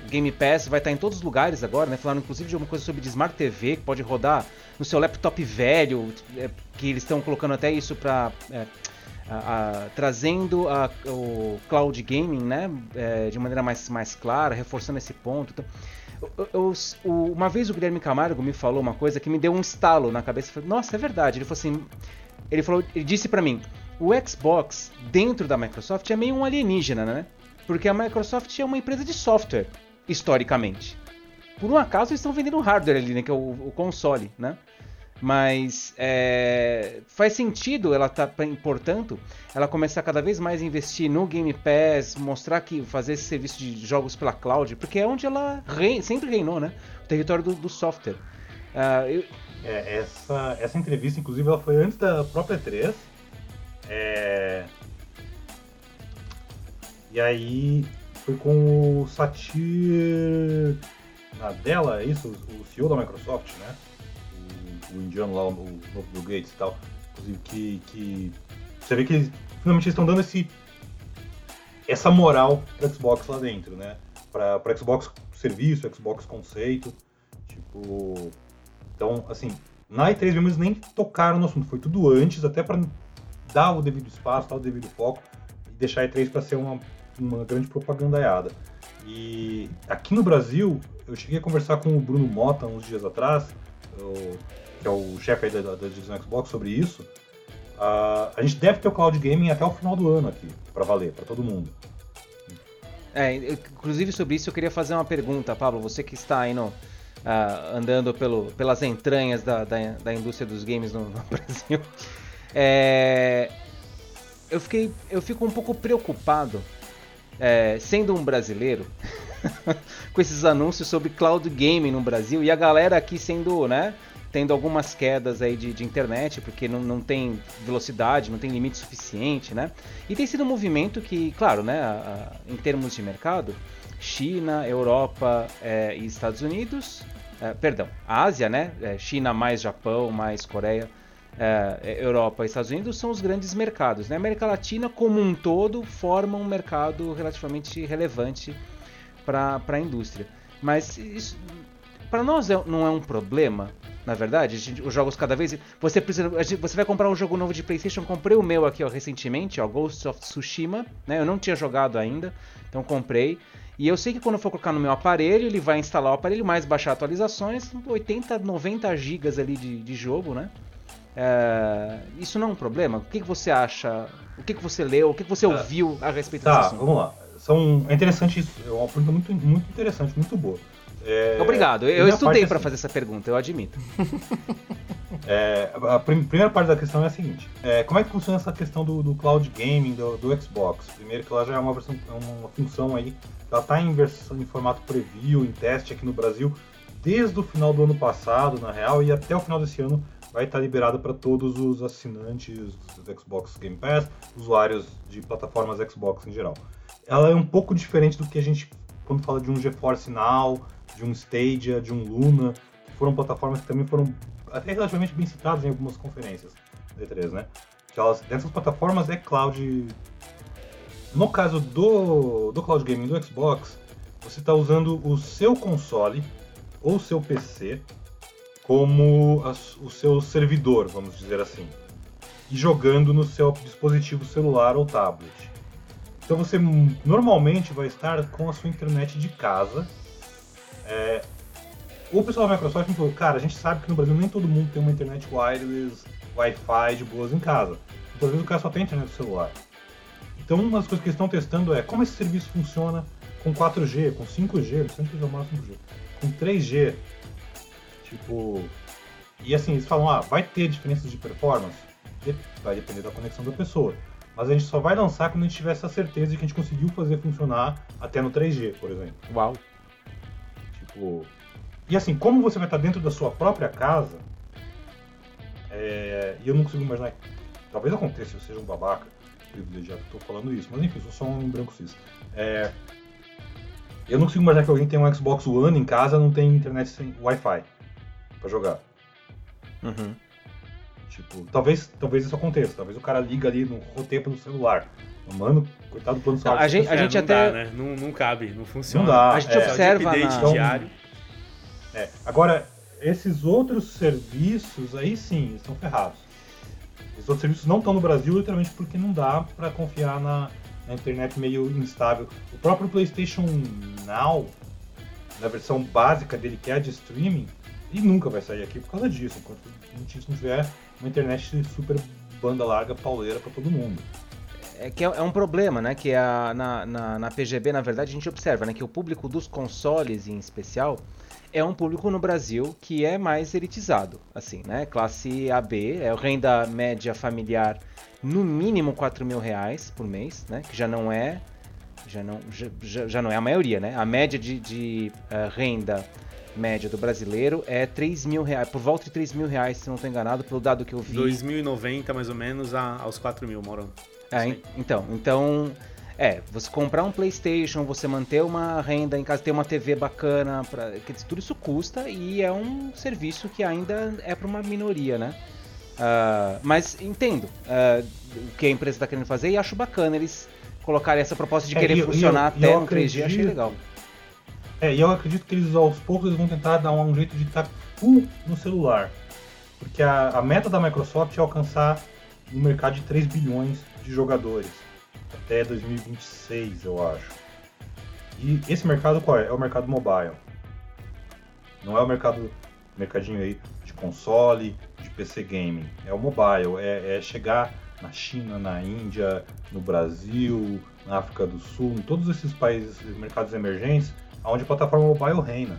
Game Pass vai estar em todos os lugares agora, né? Falaram inclusive de alguma coisa sobre de Smart TV, que pode rodar no seu laptop velho, é, que eles estão colocando até isso para a- a- trazendo a- o cloud gaming, né, é, de maneira mais, mais clara, reforçando esse ponto. Então, eu- eu- o- uma vez o Guilherme Camargo me falou uma coisa que me deu um estalo na cabeça. Falei, Nossa, é verdade. Ele falou assim, ele falou, ele disse pra mim, o Xbox dentro da Microsoft é meio um alienígena, né? Porque a Microsoft é uma empresa de software historicamente. Por um acaso eles estão vendendo hardware ali, né, que é o, o console, né? Mas é, faz sentido ela tá, portanto, ela começar cada vez mais a investir no Game Pass, mostrar que fazer esse serviço de jogos pela cloud, porque é onde ela sempre reinou, né? O território do, do software. Ah, eu- É, essa, essa entrevista, inclusive, ela foi antes da própria E3. É... E aí foi com o Satir Nadella, é isso? O CEO da Microsoft, né? O, indiano lá, o novo Bill Gates e tal. Inclusive que, que você vê que eles, finalmente estão dando esse, essa moral para Xbox lá dentro, né? Para Xbox serviço, Xbox conceito. Tipo, então, assim, na E3 mesmo eles nem tocaram no assunto, foi tudo antes, até para dar o devido espaço, dar o devido foco e deixar a E3 para ser uma, uma grande propagandaiada. E aqui no Brasil, eu cheguei a conversar com o Bruno Mota uns dias atrás, que é o chefe da, da, da divisão Xbox, sobre isso. Ah, a gente deve ter o Cloud Gaming até o final do ano aqui, para valer, para todo mundo. é, inclusive sobre isso eu queria fazer uma pergunta, Pablo. Você que está aí no, ah, andando pelo, pelas entranhas da, da, da indústria dos games no, no Brasil. É, eu, fiquei, eu fico um pouco preocupado, é, sendo um brasileiro, com esses anúncios sobre cloud gaming no Brasil e a galera aqui sendo, né, tendo algumas quedas aí de, de internet, porque não, não tem velocidade, não tem limite suficiente, né? E tem sido um movimento que, claro, né, a- a- em termos de mercado, China, Europa é, e Estados Unidos, é, perdão, Ásia, né, é, China mais Japão, mais Coreia, é, Europa e Estados Unidos são os grandes mercados. Né? A América Latina, como um todo, forma um mercado relativamente relevante para a indústria. Mas isso, para nós é- não é um problema, na verdade. Gente- os jogos cada vez. Você precisa, gente- você vai comprar um jogo novo de PlayStation. Comprei o meu aqui ó, recentemente, ó, Ghost of Tsushima. Né? Eu não tinha jogado ainda, então comprei. E eu sei que quando eu for colocar no meu aparelho, ele vai instalar o aparelho, mais baixar atualizações, 80, 90 gigas ali de, de jogo, né? É, isso não é um problema? O que, que você acha? O que, que você leu? O que, que você ouviu a respeito Tá, desse assunto? vamos lá. São, é interessante isso. É uma pergunta muito, muito interessante, muito boa. É, Obrigado. Eu estudei para assim, fazer essa pergunta, eu admito. É, a prim- primeira parte da questão é a seguinte: é, como é que funciona essa questão do, do cloud gaming do, do Xbox? Primeiro que ela já é uma versão, é uma função aí, ela está em versão em formato preview, em teste aqui no Brasil, desde o final do ano passado, na real, e até o final desse ano vai estar liberada para todos os assinantes do Xbox Game Pass, usuários de plataformas Xbox em geral. Ela é um pouco diferente do que a gente quando fala de um GeForce Now, de um Stadia, de um Luna, que foram plataformas que também foram até relativamente bem citadas em algumas conferências da E3, né? Que elas, dessas plataformas é cloud. No caso do, do cloud gaming do Xbox, você está usando o seu console ou o seu PC como o seu servidor, vamos dizer assim, e jogando no seu dispositivo celular ou tablet. Então você normalmente vai estar com a sua internet de casa. É, o pessoal da Microsoft me falou, cara, a gente sabe que no Brasil nem todo mundo tem uma internet wireless, Wi-Fi de boas em casa. Então, vezes o cara só tem internet no celular. Então uma das coisas que eles estão testando é como esse serviço funciona com 4G, com 5G, não sei se usar mais 5G, com 3G. Tipo. E assim, eles falam, ah, vai ter diferenças de performance? Vai depender da conexão da pessoa. Mas a gente só vai lançar quando a gente tiver essa certeza de que a gente conseguiu fazer funcionar até no 3G, por exemplo. Uau. Tipo. E assim, como você vai estar dentro da sua própria casa, é, e eu não consigo imaginar. Talvez aconteça, eu seja um babaca privilegiado estou falando isso, mas enfim, sou só um branco cis. É, eu não consigo imaginar que alguém tem um Xbox One em casa não tem internet sem Wi-Fi pra jogar. Uhum. Tipo, talvez, talvez isso aconteça. Talvez o cara liga ali no roteio pelo celular. Mano, coitado do plano Não, celular. a gente- É, até- dá, né? Não, não cabe, não funciona. Não dá. A gente é. observa de update na- diário. É, Agora, esses outros serviços aí sim, estão ferrados. Esses outros serviços não estão no Brasil literalmente porque não dá pra confiar na, na internet meio instável. O próprio PlayStation Now, na versão básica dele, que é a de streaming, ele nunca vai sair aqui por causa disso, enquanto a gente não tiver uma internet super banda larga, pauleira pra todo mundo. É que é, é um problema, né? Que a, na, na, na PGB, na verdade, a gente observa né, que o público dos consoles em especial é um público no Brasil que é mais elitizado, assim, né? Classe AB, é renda média familiar no mínimo 4 mil reais por mês, né? Que já não é já não, já, já- não é a maioria, né? A média de, de, eh, renda média do brasileiro é 3 mil reais, por volta de 3 mil reais, se não estou enganado, pelo dado que eu vi. 2090 mais ou menos a- aos 4 mil, Maurão. É, en- então, então, é, você comprar um PlayStation, você manter uma renda em casa, ter uma TV bacana, pra, tudo isso custa e é um serviço que ainda é para uma minoria, né? Ah, mas entendo ah, o que a empresa está querendo fazer e acho bacana eles colocarem essa proposta de É, querer eu- funcionar eu- eu até no 3G, achei acredito- legal. É, e eu acredito que eles aos poucos vão tentar dar um jeito de estar full no celular. Porque a, a meta da Microsoft é alcançar um mercado de 3 bilhões de jogadores até 2026, eu acho. E esse mercado qual é? É o mercado mobile. Não é o mercado mercadinho aí de console, de PC gaming. É o mobile, é, é chegar na China, na Índia, no Brasil, na África do Sul, em todos esses países, mercados emergentes, onde a plataforma mobile reina.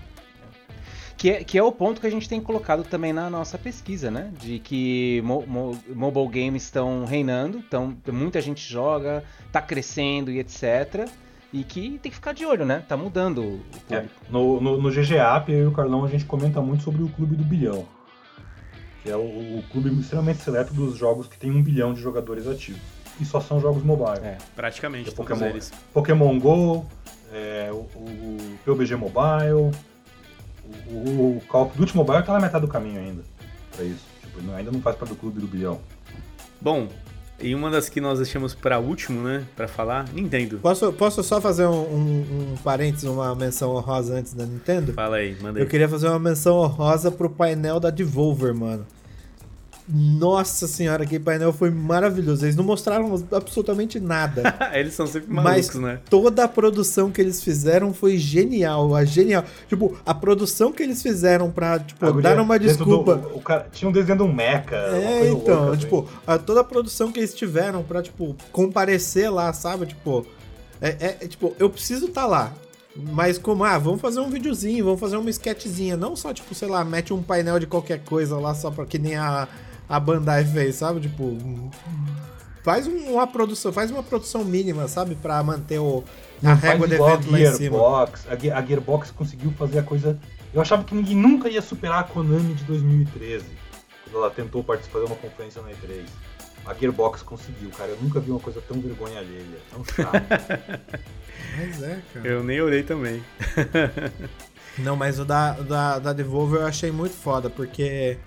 Que é, que é o ponto que a gente tem colocado também na nossa pesquisa, né? De que mo- mo- mobile games estão reinando, então muita gente joga, tá crescendo e etc. E que tem que ficar de olho, né? Tá mudando o É, no, no, no GGAP, eu e o Carlão, a gente comenta muito sobre o Clube do Bilhão. Que é o, o clube extremamente seleto dos jogos que tem um bilhão de jogadores ativos. E só são jogos mobile. É. Praticamente É todos Pokémon. eles. Pokémon GO, é, o, o PUBG Mobile, o, o, o Call of Duty Mobile tá na metade do caminho ainda pra isso. Tipo, não- ainda não faz parte do clube do bilhão. Bom, e uma das que nós deixamos para último, né, para falar, Nintendo. Posso, posso só fazer um, um, um parênteses, uma menção honrosa antes da Nintendo? Fala aí, manda aí. Eu queria fazer uma menção honrosa pro painel da Devolver, mano. Nossa senhora, aquele painel foi maravilhoso. Eles não mostraram absolutamente nada. eles são sempre malucos, mas né? toda a produção que eles fizeram foi genial. A genial. Tipo, a produção que eles fizeram pra, tipo, A dar uma desculpa. do- o cara, tinha um desenho de um mecha. uma É, coisa então, louca, tipo, assim. a- toda a produção que eles tiveram pra, tipo, comparecer lá, sabe? Tipo, é, é- é, tipo, eu preciso estar lá. Mas como, ah, vamos fazer um videozinho, vamos fazer uma sketchzinha. Não só, tipo, sei lá, mete um painel de qualquer coisa lá só pra que nem a, a Bandai fez, sabe? Tipo, faz um- uma produção, faz uma produção mínima, sabe? Pra manter o, a régua do evento a lá em cima. Gearbox. A, Ge- a Gearbox conseguiu fazer a coisa. Eu achava que ninguém nunca ia superar a Konami de 2013, quando ela tentou participar de uma conferência na E3. A Gearbox conseguiu, cara. Eu nunca vi uma coisa tão vergonha alheia, tão chata. Mas é, cara. Eu nem olhei também. Não, mas o da, da, da Devolver eu achei muito foda, porque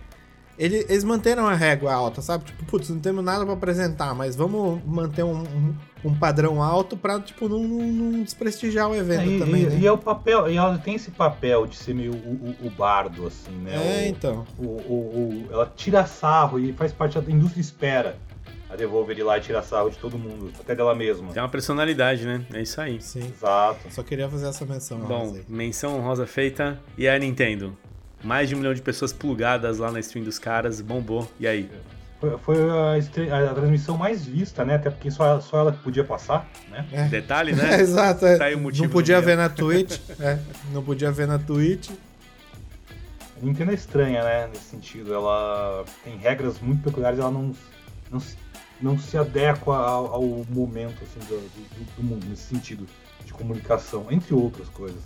ele- eles manteram a régua alta, sabe? Tipo, putz, não temos nada pra apresentar, mas vamos manter um, um, um padrão alto pra, tipo, não, não- não desprestigiar o evento e, também, e- né? e é o papel, e ela tem esse papel de ser meio o, o- o bardo, assim, né? É, O- então. o, o- o- ela tira sarro e faz parte da indústria espera a Devolver ir lá e tirar sarro de todo mundo, até dela mesma. Tem uma personalidade, né? É isso aí. Sim. Exato. Só queria fazer essa menção. Bom, Rosa, menção honrosa feita. E a Nintendo? Mais de um milhão de pessoas plugadas lá na stream dos caras, bombou. E aí? Foi, a, estre- a transmissão mais vista, né? Até porque só, só ela que podia passar, né? É. Detalhe, É, né? exato. é. Tá aí o motivo não podia ver na Twitch. é, não podia ver na Twitch. A Nintendo é estranha, né? Nesse sentido. Ela tem regras muito peculiares, ela não, não, se, não se adequa ao, ao momento assim, do, do- do mundo, nesse sentido de comunicação, entre outras coisas.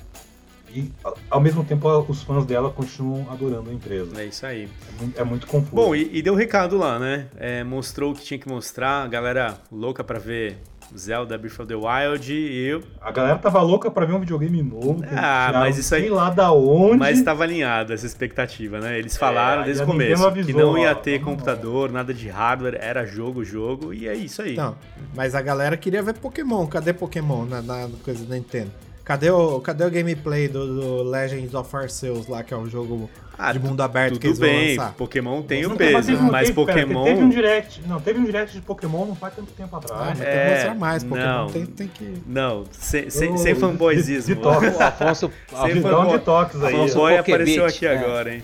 E, ao mesmo tempo, os fãs dela continuam adorando a empresa. É isso aí. É muito, é muito confuso. Bom, e, e deu recado lá, né? É, mostrou o que tinha que mostrar. A galera louca pra ver Zelda Breath of the Wild e eu. A galera tava louca pra ver um videogame novo. Ah, mas isso aí- Sei lá da onde. Mas estava alinhado essa expectativa, né? Eles falaram É, desde o começo avisou, que não ia ó, ter vamos- computador, nada de hardware, era jogo, jogo, e é isso aí. Não, mas a galera queria ver Pokémon. Cadê Pokémon na, na coisa da Nintendo? Cadê o, cadê o gameplay do, do Legends of Arceus lá, que é um jogo Ah, de mundo aberto que Tudo eles vão bem, lançar? Pokémon tem Não, o peso, teve- mas pera, Pokémon. Teve um direct. Não, teve um direct de Pokémon não faz tanto tempo Ah, atrás. mas tem É, que mostrar mais. Pokémon não. tem, tem que. Não, sem, sem, Eu- sem fanboyzismo. detox. O Afonso, Sem Dá fanboy. detox aí. Afonso- Fanboy apareceu aqui é. agora, hein?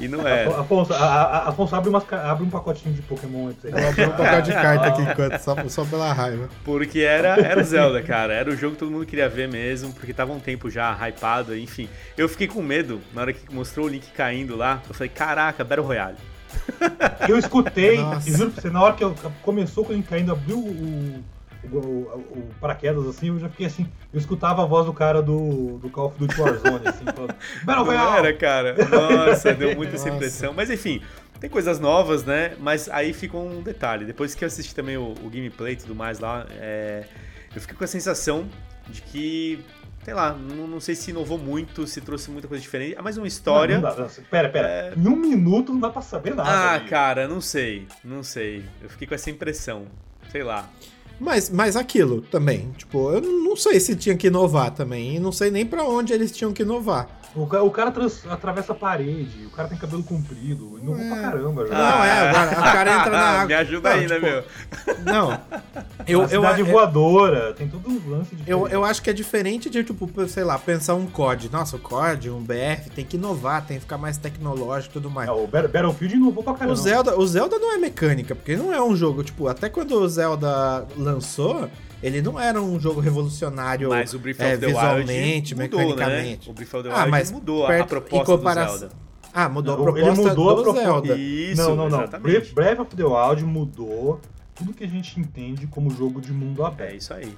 E não é. Afonso, a- a- Afonso abre, umas abre um pacotinho de Pokémon. Eu abri um papel de carta aqui enquanto, só, só pela raiva. Porque era, era o Zelda, cara. Era o jogo que todo mundo queria ver mesmo, porque tava um tempo já hypado, enfim. Eu fiquei com medo na hora que mostrou o Link caindo lá. Eu falei, caraca, Battle Royale. Eu escutei, Nossa. juro pra você, na hora que eu, começou, quando ele caindo, abriu o, o, o- o paraquedas assim, eu já fiquei assim. Eu escutava a voz do cara do, do Call of Duty Warzone, assim, falando: Battle Não era, Royale! cara. Nossa, deu muito essa impressão. Mas enfim, tem coisas novas, né? Mas aí ficou um detalhe. Depois que eu assisti também o, o gameplay e tudo mais lá, é, eu fiquei com a sensação de que, sei lá, não, não sei se inovou muito, se trouxe muita coisa diferente. É mais uma história. Não, não dá, não, pera, pera. É. Em um minuto não dá pra saber nada. ah, amigo. cara, não sei. Não sei. Eu fiquei com essa impressão. Sei lá. Mas, mas aquilo também, tipo, eu não sei se tinha que inovar também, e não sei nem pra onde eles tinham que inovar. O, ca- o cara trans- atravessa a parede, o cara tem cabelo comprido, inovou É. pra caramba já. Não, é, agora o cara entra na água. Me ajuda Não, aí, né, tipo, meu? Não. Eu, a eu, cidade eu, voadora, tem todo um lance de. eu, eu acho que é diferente de, tipo, sei lá, pensar um COD. Nossa, o COD, um BF, tem que inovar, tem que ficar mais tecnológico e tudo mais. o Bat- Battlefield inovou pra caramba. O Zelda, o Zelda não é mecânica, porque não é um jogo, tipo, até quando o Zelda lançou, ele não era um jogo revolucionário Mas o Breath é, of the visualmente, Wild mudou, mecanicamente. né? O Breath of the Ah, Wild mas mudou a- a perto- em proposta comparação- do Zelda. Ah, mudou Não, a ele proposta mudou a do proposta. Zelda. Isso, não, não, não. exatamente. Breath of the Wild mudou tudo que a gente entende como jogo de mundo É aberto. isso aí.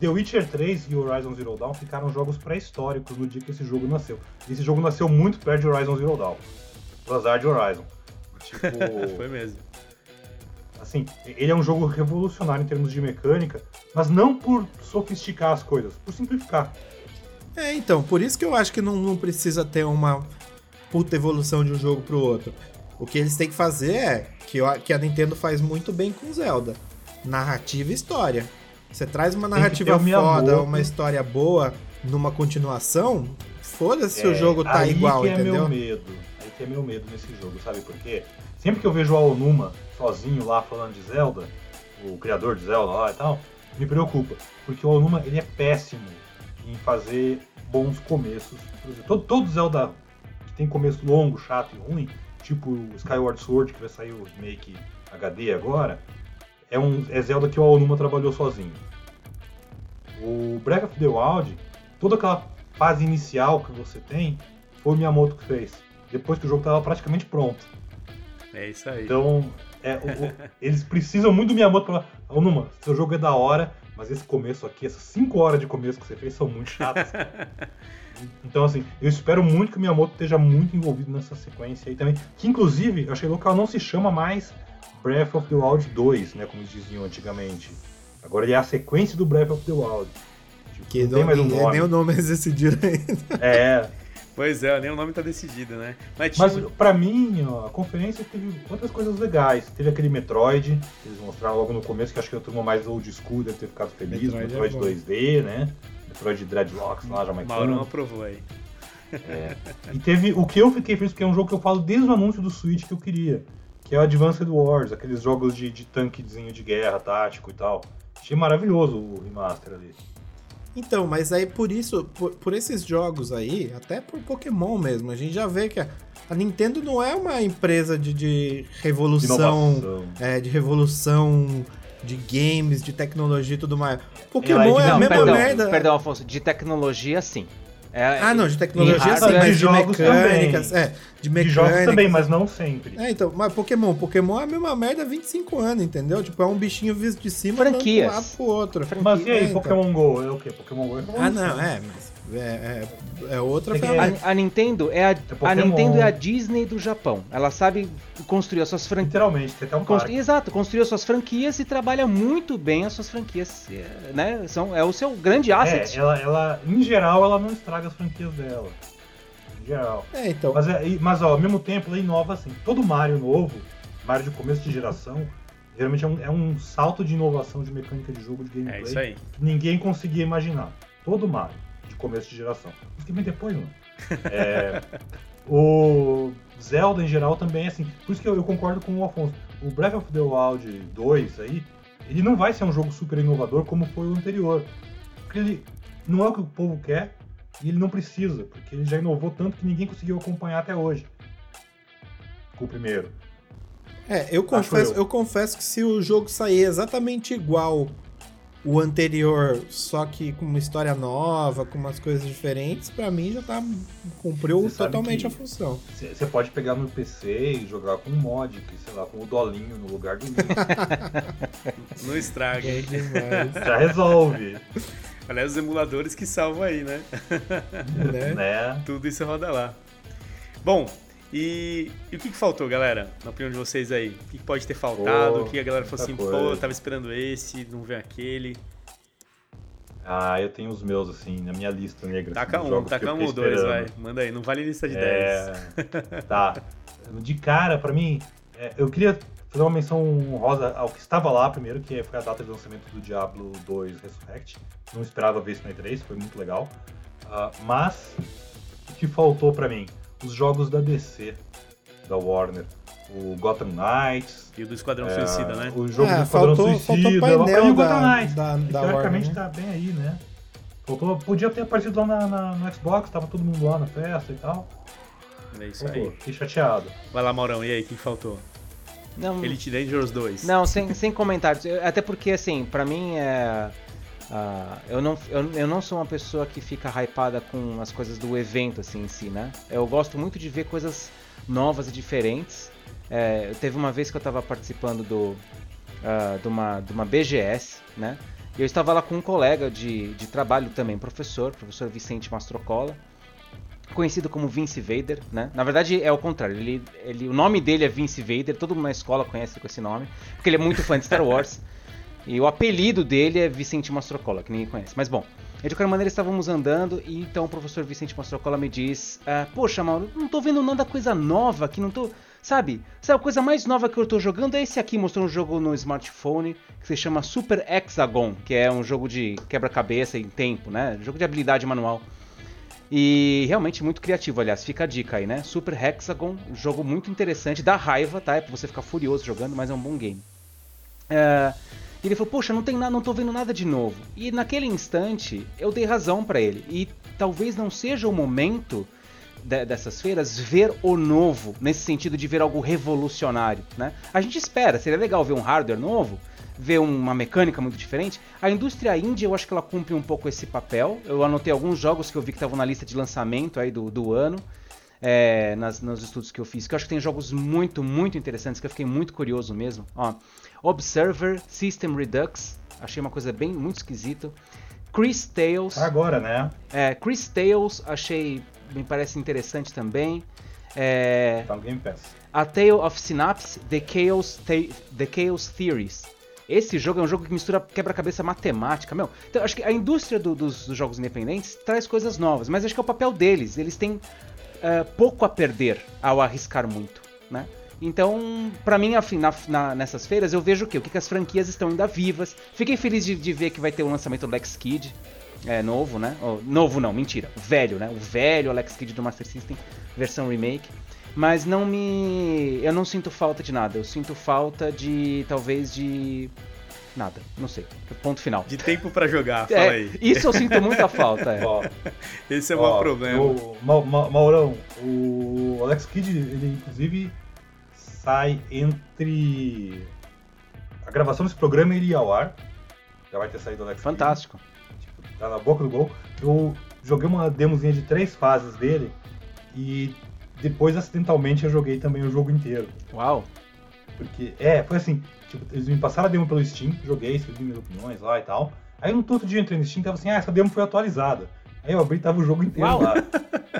The Witcher 3 e Horizon Zero Dawn ficaram jogos pré-históricos no dia que esse jogo nasceu. E esse jogo nasceu muito perto de Horizon Zero Dawn. O azar de Horizon. Tipo, Foi mesmo. Assim, ele é um jogo revolucionário em termos de mecânica, mas não por sofisticar as coisas, por simplificar. É, então, por isso que eu acho que não, não precisa ter uma puta evolução de um jogo pro outro. O que eles têm que fazer é, que, eu- que a Nintendo faz muito bem com Zelda, narrativa e história. Você traz uma narrativa foda, uma história boa, numa continuação, foda-se se o É, jogo tá igual, que é entendeu? meu medo. Que é meu medo nesse jogo, sabe por quê? sempre que eu vejo o Aonuma sozinho lá falando de Zelda, o criador de Zelda lá e tal, me preocupa. Porque o Aonuma ele é péssimo em fazer bons começos. Todo, todo Zelda que tem começo longo, chato e ruim, tipo o Skyward Sword, que vai sair o remake HD agora, é, um, é Zelda que o Aonuma trabalhou sozinho. O Breath of the Wild, toda aquela fase inicial que você tem, foi o Miyamoto que fez. Depois que o jogo estava praticamente pronto. É isso aí. Então, é, o- o- eles precisam muito do Miyamoto pra falar, Aonuma, seu jogo é da hora, mas esse começo aqui, essas 5 horas de começo que você fez são muito chatas. Então, assim, eu espero muito que o Miyamoto esteja muito envolvido nessa sequência aí também. Que, inclusive, eu achei louco que ela não se chama mais Breath of the Wild 2, né? Como eles diziam antigamente. Agora ele é a sequência do Breath of the Wild. Tipo, Que não tem mais um nome. nem o nome eles decidiram ainda. É, Pois é, nem o nome tá decidido, né? Mas, tinha mas pra mim, ó, a conferência teve outras coisas legais. Teve aquele Metroid, que eles mostraram logo no começo, que acho que a turma mais old school deve ter ficado feliz. Metroid é Metroid, bom. 2D, né? Metroid Dreadlocks lá, jamaicano. aprovou aí. E teve o que eu fiquei feliz, porque é um jogo que eu falo desde o anúncio do Switch que eu queria, que é o Advanced Wars, aqueles jogos de, de tanquezinho de guerra, tático e tal. Achei maravilhoso o remaster ali. Então, mas aí por isso, por, por esses jogos aí, até por Pokémon mesmo, a gente já vê que a, a Nintendo não é uma empresa de, de revolução, Inovação. é, de revolução de games, de tecnologia e tudo mais. Pokémon é é, de- a Não, mesma perdão, merda. perdão, Afonso. De tecnologia, sim. É, Ah, não, de tecnologia sim, mas de de jogos mecânicas, também. é, de De mecânicas. jogos também, mas não sempre. É, então, mas Pokémon, Pokémon é a mesma merda há 25 anos, entendeu? Tipo, é um bichinho visto de cima Franquias. dando pro lado pro outro. Mas e É, aí, então. Pokémon GO? É o quê? Pokémon GO é Ah, não, é, mas é, é, é outra. A, a Nintendo é a, a Pokémon. Nintendo é a Disney do Japão. Ela sabe construir as suas franquias. Literalmente, tem até um Constru... Exato, construiu as suas franquias e trabalha muito bem as suas franquias. é, Né? São, é o seu grande asset. É, ela, ela, em geral, ela não estraga as franquias dela. Em geral. É, então. Mas, é, mas ó, ao mesmo tempo, ela inova assim. Todo Mario novo, Mario de começo de geração, geralmente é um, é um salto de inovação de mecânica de jogo, de gameplay, É isso aí. que ninguém conseguia imaginar. Todo Mario de começo de geração. Os que vem depois, não. É, o Zelda em geral também é assim. Por isso que eu, eu concordo com o Afonso. O Breath of the Wild 2 aí, ele não vai ser um jogo super inovador como foi o anterior. Porque ele não é o que o povo quer e ele não precisa, porque ele já inovou tanto que ninguém conseguiu acompanhar até hoje. Com o primeiro. É, eu confesso, eu. eu. confesso que se o jogo sair exatamente igual o anterior, só que com uma história nova, com umas coisas diferentes, pra mim já tá cumpriu totalmente a função. Você pode pegar no PC e jogar com um mod, que, sei lá, com o Dolinho no lugar do. Não estraga. É hein? já resolve, Aliás, os emuladores que salvam aí, né? né? né? Tudo isso roda lá. Bom, e, e o que, que faltou, galera? Na opinião de vocês aí? O que, que pode ter faltado? Pô, o que a galera falou assim, muita pô, coisa. eu tava esperando esse, não vem aquele. Ah, eu tenho os meus, assim, na minha lista negra. Taca assim, um, taca eu um ou dois, esperando. vai. Manda aí, não vale lista de 10. É, tá. De cara, pra mim, é, eu queria fazer uma menção honrosa ao que estava lá primeiro, que foi a data de lançamento do Diablo 2 Resurrect. Não esperava ver isso na E3, foi muito legal. Ah, mas, o que faltou pra mim? Os jogos da DC, da Warner. O Gotham Knights, E o do Esquadrão é, Suicida, né? o jogo É, do Esquadrão faltou- Suicida. faltou painel mim, o da- Gotham Knights. da- da teoricamente Warner, né? tá bem aí, né? Faltou, podia ter aparecido lá na, na- no Xbox, tava todo mundo lá na festa e tal. É isso Pô, aí. fiquei chateado. Vai lá, Maurão, e aí, o que faltou? Não, Elite Dangerous 2. não sem, sem comentários. Até porque, assim, pra mim é. ah, eu, não, eu, eu não sou uma pessoa que fica hypada com as coisas do evento assim em si, né? Eu gosto muito de ver coisas novas e diferentes. É, teve uma vez que eu estava participando do, ah, de, uma, de uma BGS, né? E eu estava lá com um colega de, de trabalho também, professor, professor Vicente Mastrocola, conhecido como Vince Vader, né? Na verdade é o contrário, ele, ele, o nome dele é Vince Vader, todo mundo na escola conhece com esse nome, porque ele é muito fã de Star Wars. E o apelido dele é Vicente Mastrocola, que ninguém conhece. Mas bom, de qualquer maneira estávamos andando e então o professor Vicente Mastrocola me diz: ah, Poxa, Mauro, não tô vendo nada coisa nova aqui, não tô. Sabe? Sabe, a coisa mais nova que eu tô jogando é esse aqui, mostrou um jogo no smartphone que se chama Super Hexagon, que é um jogo de quebra-cabeça em tempo, né? Jogo de habilidade manual. E realmente muito criativo, aliás, fica a dica aí, né? Super Hexagon, jogo muito interessante, dá raiva, tá? É pra você ficar furioso jogando, mas é um bom game. É, e ele falou, poxa, não tem nada, não tô vendo nada de novo. E naquele instante, eu dei razão para ele. E talvez não seja o momento de, dessas feiras ver o novo, nesse sentido de ver algo revolucionário, né? A gente espera, seria legal ver um hardware novo, ver uma mecânica muito diferente. A indústria indie, eu acho que ela cumpre um pouco esse papel. Eu anotei alguns jogos que eu vi que estavam na lista de lançamento aí do, do ano. É, nas, nos estudos que eu fiz, que eu acho que tem jogos muito, muito interessantes, que eu fiquei muito curioso mesmo. Ó, Observer System Redux, achei uma coisa bem muito esquisita. Chris Tales. Agora, né? É, Chris Tales, achei, me parece interessante também. É, Tá no Game Pass. A Tale of Synapse, The Chaos, The Chaos Theories. Esse jogo é um jogo que mistura quebra-cabeça matemática, meu. Então, acho que a indústria do- dos, dos jogos independentes traz coisas novas, mas acho que é o papel deles. Eles têm eh, pouco a perder ao arriscar muito, né? Então, pra mim, afim, na- na- nessas feiras, eu vejo o quê? O que, que as franquias estão ainda vivas. Fiquei feliz de, de ver que vai ter o lançamento do Alex Kidd, é, novo, né? Oh, novo não, mentira. Velho, né? O velho Alex Kidd do Master System, versão remake. Mas não me. Eu não sinto falta de nada. Eu sinto falta de. talvez de. Nada. Não sei. Ponto final. De tempo pra jogar, fala É, aí. isso eu sinto muita falta. É. Ó, Esse é o ó, maior problema. O, Ma- Ma- Maurão, o Alex Kidd, ele inclusive sai entre a gravação desse programa e ele ir ao ar. Já vai ter saído o Alex Kidd. Fantástico. Tipo, tá na boca do gol. Eu joguei uma demozinha de três fases dele e depois acidentalmente eu joguei também o jogo inteiro. Uau. Porque, é, foi assim, tipo, eles me passaram a demo pelo Steam, joguei, escrevi minhas opiniões lá e tal. Aí no outro dia eu entrei no Steam e tava assim, ah, essa demo foi atualizada. Aí eu abri e tava o jogo inteiro Uau. lá.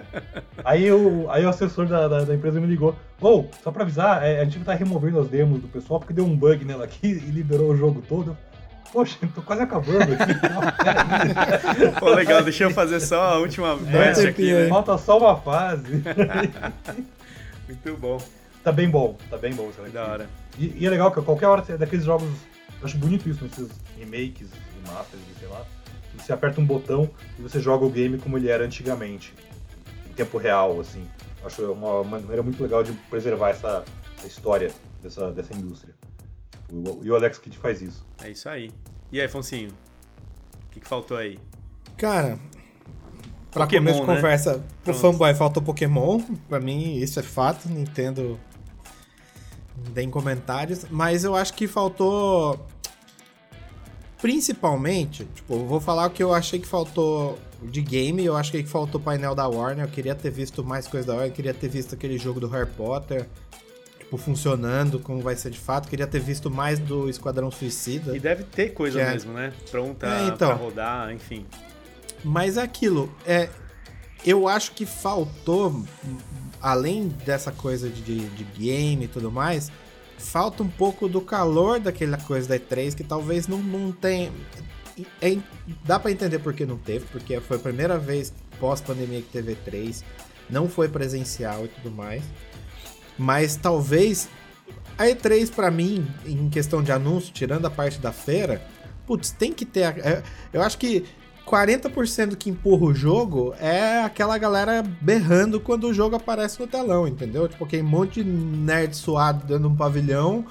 aí, eu, aí o assessor da, da, da empresa me ligou, ô, só pra avisar, é, a gente tá removendo as demos do pessoal porque deu um bug nela aqui e liberou o jogo todo. Poxa, tô quase acabando aqui. Pô, legal, deixa eu fazer só a última quest aqui, tempinho né? aí. Falta só uma fase. Muito bom, tá bem bom, tá bem bom. Alex da hora. E, e é legal que a qualquer hora daqueles jogos, eu acho bonito isso nesses remakes, remasters, sei lá. Você aperta um botão e você joga o game como ele era antigamente, em tempo real, assim. Acho uma maneira muito legal de preservar essa, essa história dessa, dessa indústria. E o Alex Kidd faz isso. É isso aí. E aí, Foncinho? O que, que faltou aí? Cara, pra Pokémon, começo de né? conversa, pro Pronto. fanboy faltou Pokémon. Pra mim, isso é fato. Nintendo. Deem comentários. Mas eu acho que faltou. Principalmente, tipo, eu vou falar o que eu achei que faltou de game. Eu achei que faltou o painel da Warner. Eu queria ter visto mais coisa da Warner. Eu queria ter visto aquele jogo do Harry Potter. Tipo, funcionando, como vai ser de fato. Queria ter visto mais do Esquadrão Suicida. E deve ter coisa é- mesmo, né? Pronta É, então. pra rodar, enfim. Mas é aquilo, é, eu acho que faltou, além dessa coisa de, de, game e tudo mais, falta um pouco do calor daquela coisa da E3 que talvez não, não tenha. é- dá pra entender por que não teve, porque foi a primeira vez pós-pandemia que teve E3, não foi presencial e tudo mais. Mas talvez a E3 pra mim, em questão de anúncio, tirando a parte da feira, putz, tem que ter. é, Eu acho que 40% do que empurra o jogo é aquela galera berrando quando o jogo aparece no telão, entendeu? Tipo, aquele monte de nerd suado dando um pavilhão,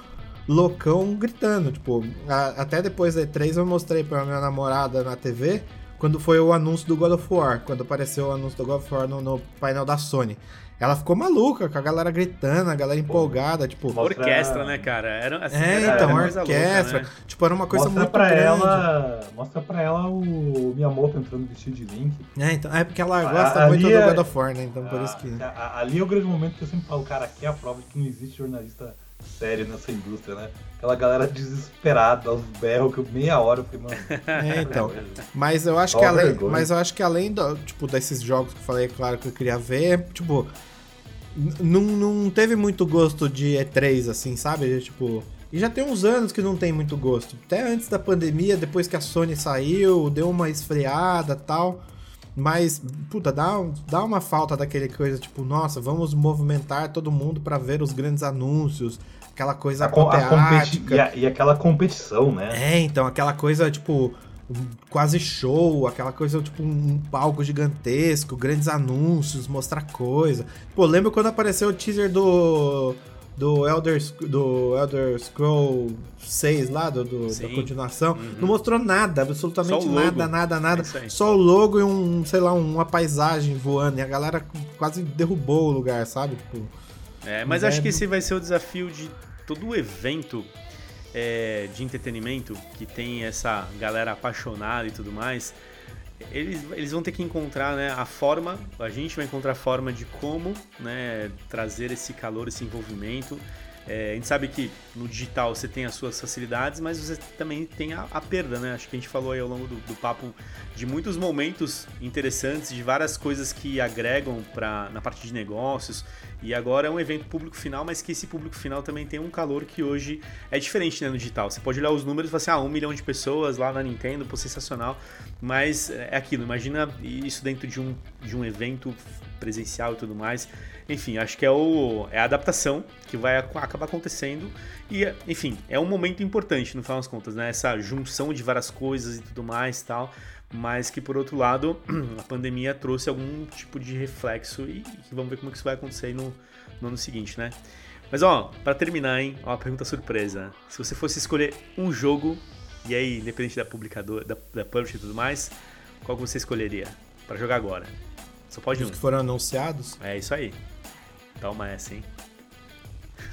loucão gritando. Tipo, a- até depois da E3 eu mostrei pra minha namorada na TV quando foi o anúncio do God of War, quando apareceu o anúncio do God of War no, no painel da Sony. Ela ficou maluca, com a galera gritando, a galera empolgada, tipo. Mostra- Orquestra, né, cara? Era, assim, É, era então, uma a coisa orquestra. louca, né? Tipo, era uma coisa mostra muito pra grande. ela. Mostra pra ela o Miyamoto entrando vestido de Link. É, então, é porque ela A- gosta ali muito é- do God of War, né? Então por isso que. A- a- ali é o grande momento que eu sempre falo, cara, aqui é a prova de que não existe jornalista sério nessa indústria, né? Aquela galera desesperada, aos berros, que eu meia hora eu falei, mano. É, então. Mas eu acho que além, mas eu acho que além do, tipo desses jogos que eu falei, claro que eu queria ver, tipo, não, não teve muito gosto de E3 assim, sabe? Tipo, e já tem uns anos que não tem muito gosto. Até antes da pandemia, depois que a Sony saiu, deu uma esfriada, tal. Mas, puta, dá, dá uma falta daquele coisa, tipo, nossa, vamos movimentar todo mundo pra ver os grandes anúncios, aquela coisa A, a e, a- e aquela competição, né? É, então, aquela coisa, tipo, quase show, aquela coisa tipo um palco gigantesco, grandes anúncios, mostrar coisa. Pô, lembra quando apareceu o teaser do do Elder, do Elder Scroll 6 lá, do, do da continuação, uhum. não mostrou nada, absolutamente nada, nada, nada. É só o logo e um, sei lá, uma paisagem voando. E a galera quase derrubou o lugar, sabe? Tipo, é, mas acho que esse vai ser o desafio de todo o evento é, de entretenimento que tem essa galera apaixonada e tudo mais, eles, eles vão ter que encontrar né, a forma, a gente vai encontrar a forma de como né, trazer esse calor, esse envolvimento. É, a gente sabe que no digital você tem as suas facilidades, mas você também tem a, a perda, né? Acho que a gente falou aí ao longo do, do, papo de muitos momentos interessantes, de várias coisas que agregam pra, na parte de negócios, e agora é um evento público final, mas que esse público final também tem um calor que hoje é diferente né, no digital. Você pode olhar os números e falar assim, ah, um milhão de pessoas lá na Nintendo, pô, sensacional. Mas é aquilo, imagina isso dentro de um, de um evento presencial e tudo mais. Enfim, acho que é, o, é a adaptação que vai acabar acontecendo. E, enfim, é um momento importante, no final das contas, né? Essa junção de várias coisas e tudo mais tal mas que por outro lado a pandemia trouxe algum tipo de reflexo e, e vamos ver como que isso vai acontecer no, no ano seguinte, né? Mas ó, para terminar, hein, ó, pergunta surpresa. Se você fosse escolher um jogo, e aí, independente da publicadora, da, da publisher e tudo mais, qual você escolheria para jogar agora? Só pode Os um. que foram anunciados? É isso aí. Toma essa, hein?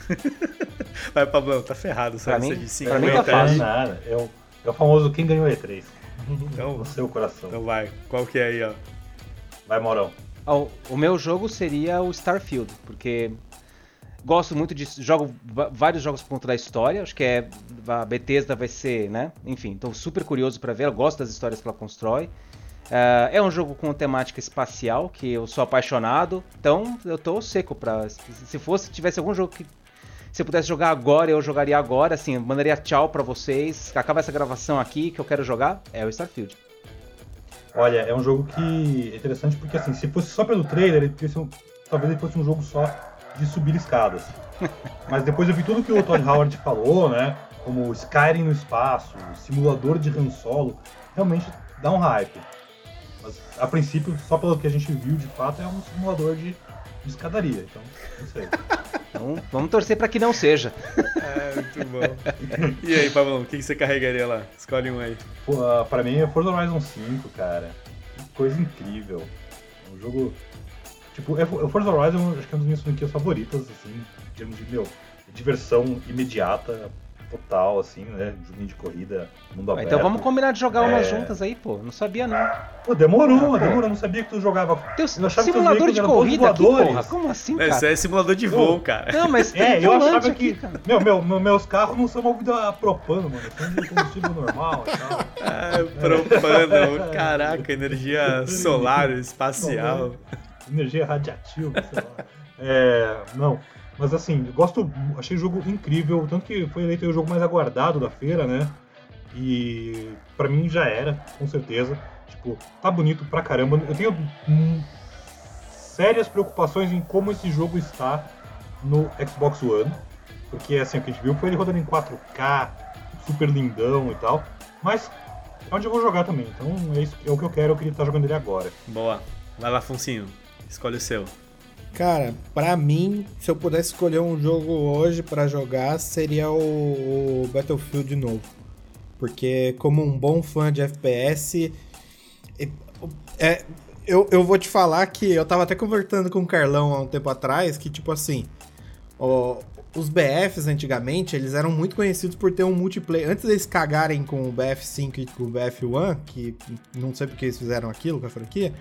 Vai, Pablão, tá ferrado, sabe? Pra mim, de 50. Pra mim tá fácil. Nada. É o, é o famoso quem ganhou E3. Então, no seu coração. Então vai, qual que é aí, ó? Vai, Maurão. Oh, o meu jogo seria o Starfield, porque gosto muito de jogo vários jogos por conta da história. Acho que é a Bethesda vai ser, né? Enfim, estou super curioso para ver. Eu gosto das histórias que ela constrói. Uh, é um jogo com temática espacial que eu sou apaixonado. Então eu tô seco para se fosse tivesse algum jogo que se eu pudesse jogar agora, eu jogaria agora, assim, mandaria tchau para vocês. Acaba essa gravação aqui que eu quero jogar, é o Starfield. Olha, é um jogo que é interessante porque assim, se fosse só pelo trailer, ele um, talvez ele fosse um jogo só de subir escadas. Mas depois eu vi tudo que o Todd Howard falou, né? Como Skyrim no espaço, simulador de Han Solo, realmente dá um hype. Mas a princípio, só pelo que a gente viu, de fato, é um simulador de, de escadaria. Então, não sei. Então, vamos torcer para que não seja. É, muito bom. E aí, Pavão, o que você carregaria lá? Escolhe um aí. Pô, uh, pra mim é Forza Horizon 5, cara. Que coisa incrível. Um jogo. Tipo, é, o Forza Horizon acho que é uma das minhas franquias favoritas, assim, em termos de, meu, diversão imediata, total, assim, né? Joguinho de corrida, mundo aberto. Então vamos combinar de jogar é... umas juntas aí, pô. Não sabia, não. Pô, demorou, ah, demorou. Não sabia que tu jogava. Teu simulador de corrida aqui, porra. Como assim, cara? Isso é simulador de voo, cara. Não, mas é, eu achava aqui, que. Cara. Meu, meu, meus carros não são movidos a propano, mano. São de combustível normal e tal. Ah, propano. Caraca, energia solar, espacial. Energia radiativa, sei lá. É, não. Mas assim, gosto, achei o jogo incrível, tanto que foi eleito o jogo mais aguardado da feira, né? E para mim já era, com certeza. Tipo, tá bonito pra caramba. Eu tenho hum, sérias preocupações em como esse jogo está no Xbox One. Porque assim, o que a gente viu foi ele rodando em 4K, super lindão e tal. Mas é onde eu vou jogar também. Então é, isso, é o que eu quero, eu queria estar jogando ele agora. Boa. Vai lá, Foncinho. Escolhe o seu. Cara, para mim, se eu pudesse escolher um jogo hoje para jogar, seria o, o Battlefield novo. Porque como um bom fã de FPS, é, eu, eu vou te falar que eu tava até conversando com o Carlão há um tempo atrás, que tipo assim, ó, os BFs antigamente, eles eram muito conhecidos por ter um multiplayer. Antes deles cagarem com o BF5 e com o BF1, que não sei porque eles fizeram aquilo com a franquia,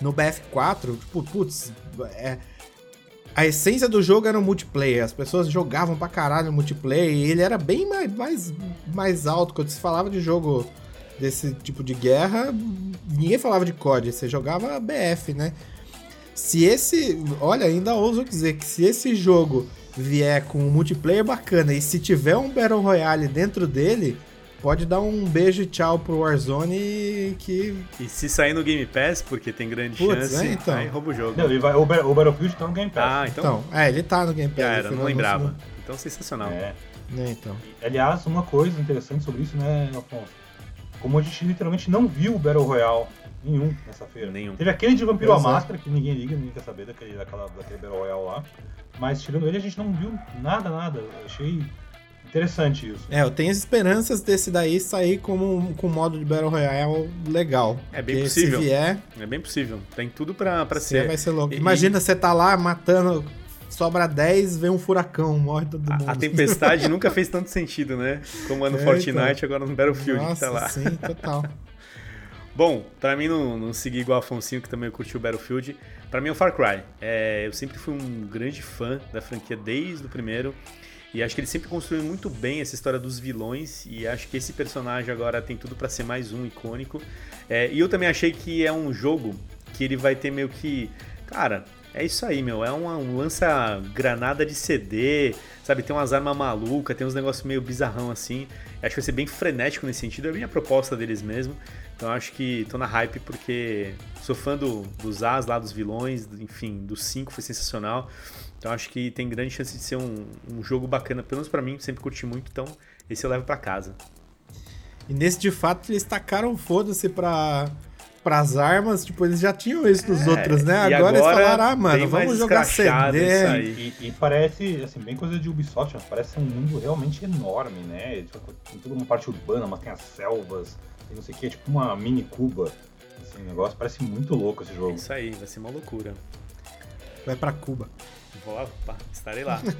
no BF4, tipo, putz, é, a essência do jogo era o multiplayer. As pessoas jogavam pra caralho no multiplayer e ele era bem mais, mais, mais alto. Quando se falava de jogo desse tipo de guerra, ninguém falava de COD, você jogava BF, né? Se esse. Olha, ainda ouso dizer que se esse jogo vier com um multiplayer bacana e se tiver um Battle Royale dentro dele, pode dar um beijo e tchau pro Warzone que. E se sair no Game Pass, porque tem grande Puts, chance, é, então. aí rouba o jogo. Não, vai, o, o Battlefield tá no Game Pass. Ah, então. então é, ele tá no Game Pass. era, não lembrava. Então sensacional. É. é. então. Aliás, uma coisa interessante sobre isso, né, Afonso? como a gente literalmente não viu o Battle Royale nenhum nessa feira. Nenhum. Teve aquele de Vampiro à. Máscara, que ninguém liga, ninguém quer saber daquele, daquela, daquele Battle Royale lá. Mas tirando ele, a gente não viu nada, nada. Eu achei interessante isso. É, eu tenho as esperanças desse daí sair como com modo de Battle Royale legal. É bem Porque possível. Se vier, É bem possível. Tem tudo pra, pra ser. vai ser louco. E- Imagina você tá lá matando, sobra 10, vem um furacão, morre todo mundo. A, a tempestade nunca fez tanto sentido, né? Como é no É, Fortnite, agora no Battlefield que Nossa, tá lá. sim, total. Bom, pra mim não, não seguir igual a Afonso, que também curtiu o Battlefield, pra mim é o Far Cry. É, eu sempre fui um grande fã da franquia desde o primeiro. E acho que ele sempre construiu muito bem essa história dos vilões. E acho que esse personagem agora tem tudo pra ser mais um icônico. É, e eu também achei que é um jogo que ele vai ter meio que. Cara, é isso aí, meu. É um, um lança-granada de CD, sabe? Tem umas armas malucas, tem uns negócios meio bizarrão assim. Acho que vai ser bem frenético nesse sentido. É bem a proposta deles mesmo. Então acho que tô na hype porque sou fã do, dos As lá, dos vilões, enfim, dos 5 foi sensacional. Então acho que tem grande chance de ser um, um jogo bacana, pelo menos pra mim, sempre curti muito, então esse eu levo pra casa. E nesse de fato eles tacaram foda-se pra. Pras armas, tipo, eles já tinham isso dos É, outros, né? e Agora, eles agora falaram, ah, mano, vamos jogar CD. isso aí. E, e parece, assim, bem coisa de Ubisoft, mas parece um mundo realmente enorme, né? Tipo, Tem toda uma parte urbana, mas tem as selvas, tem não sei o que, tipo uma mini Cuba. Assim, o negócio parece muito louco esse É jogo. isso aí, vai ser uma loucura. Vai pra Cuba. Opa, estarei lá.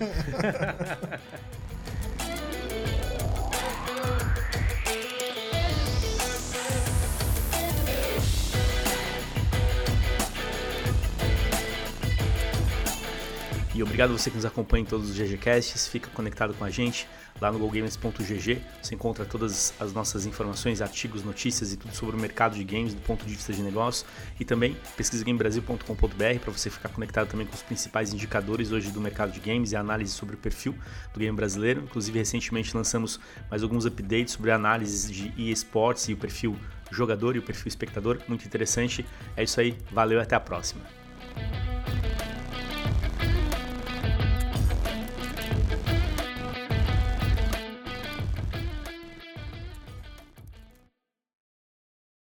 E obrigado a você que nos acompanha em todos os GGCasts, fica conectado com a gente lá no gogames.gg. Você encontra todas as nossas informações, artigos, notícias e tudo sobre o mercado de games do ponto de vista de negócio. E também pesquisagamebrasil.com.br para você ficar conectado também com os principais indicadores hoje do mercado de games e análise sobre o perfil do game brasileiro. Inclusive, recentemente lançamos mais alguns updates sobre análises de eSports e o perfil jogador e o perfil espectador. Muito interessante. É isso aí, valeu e até a próxima.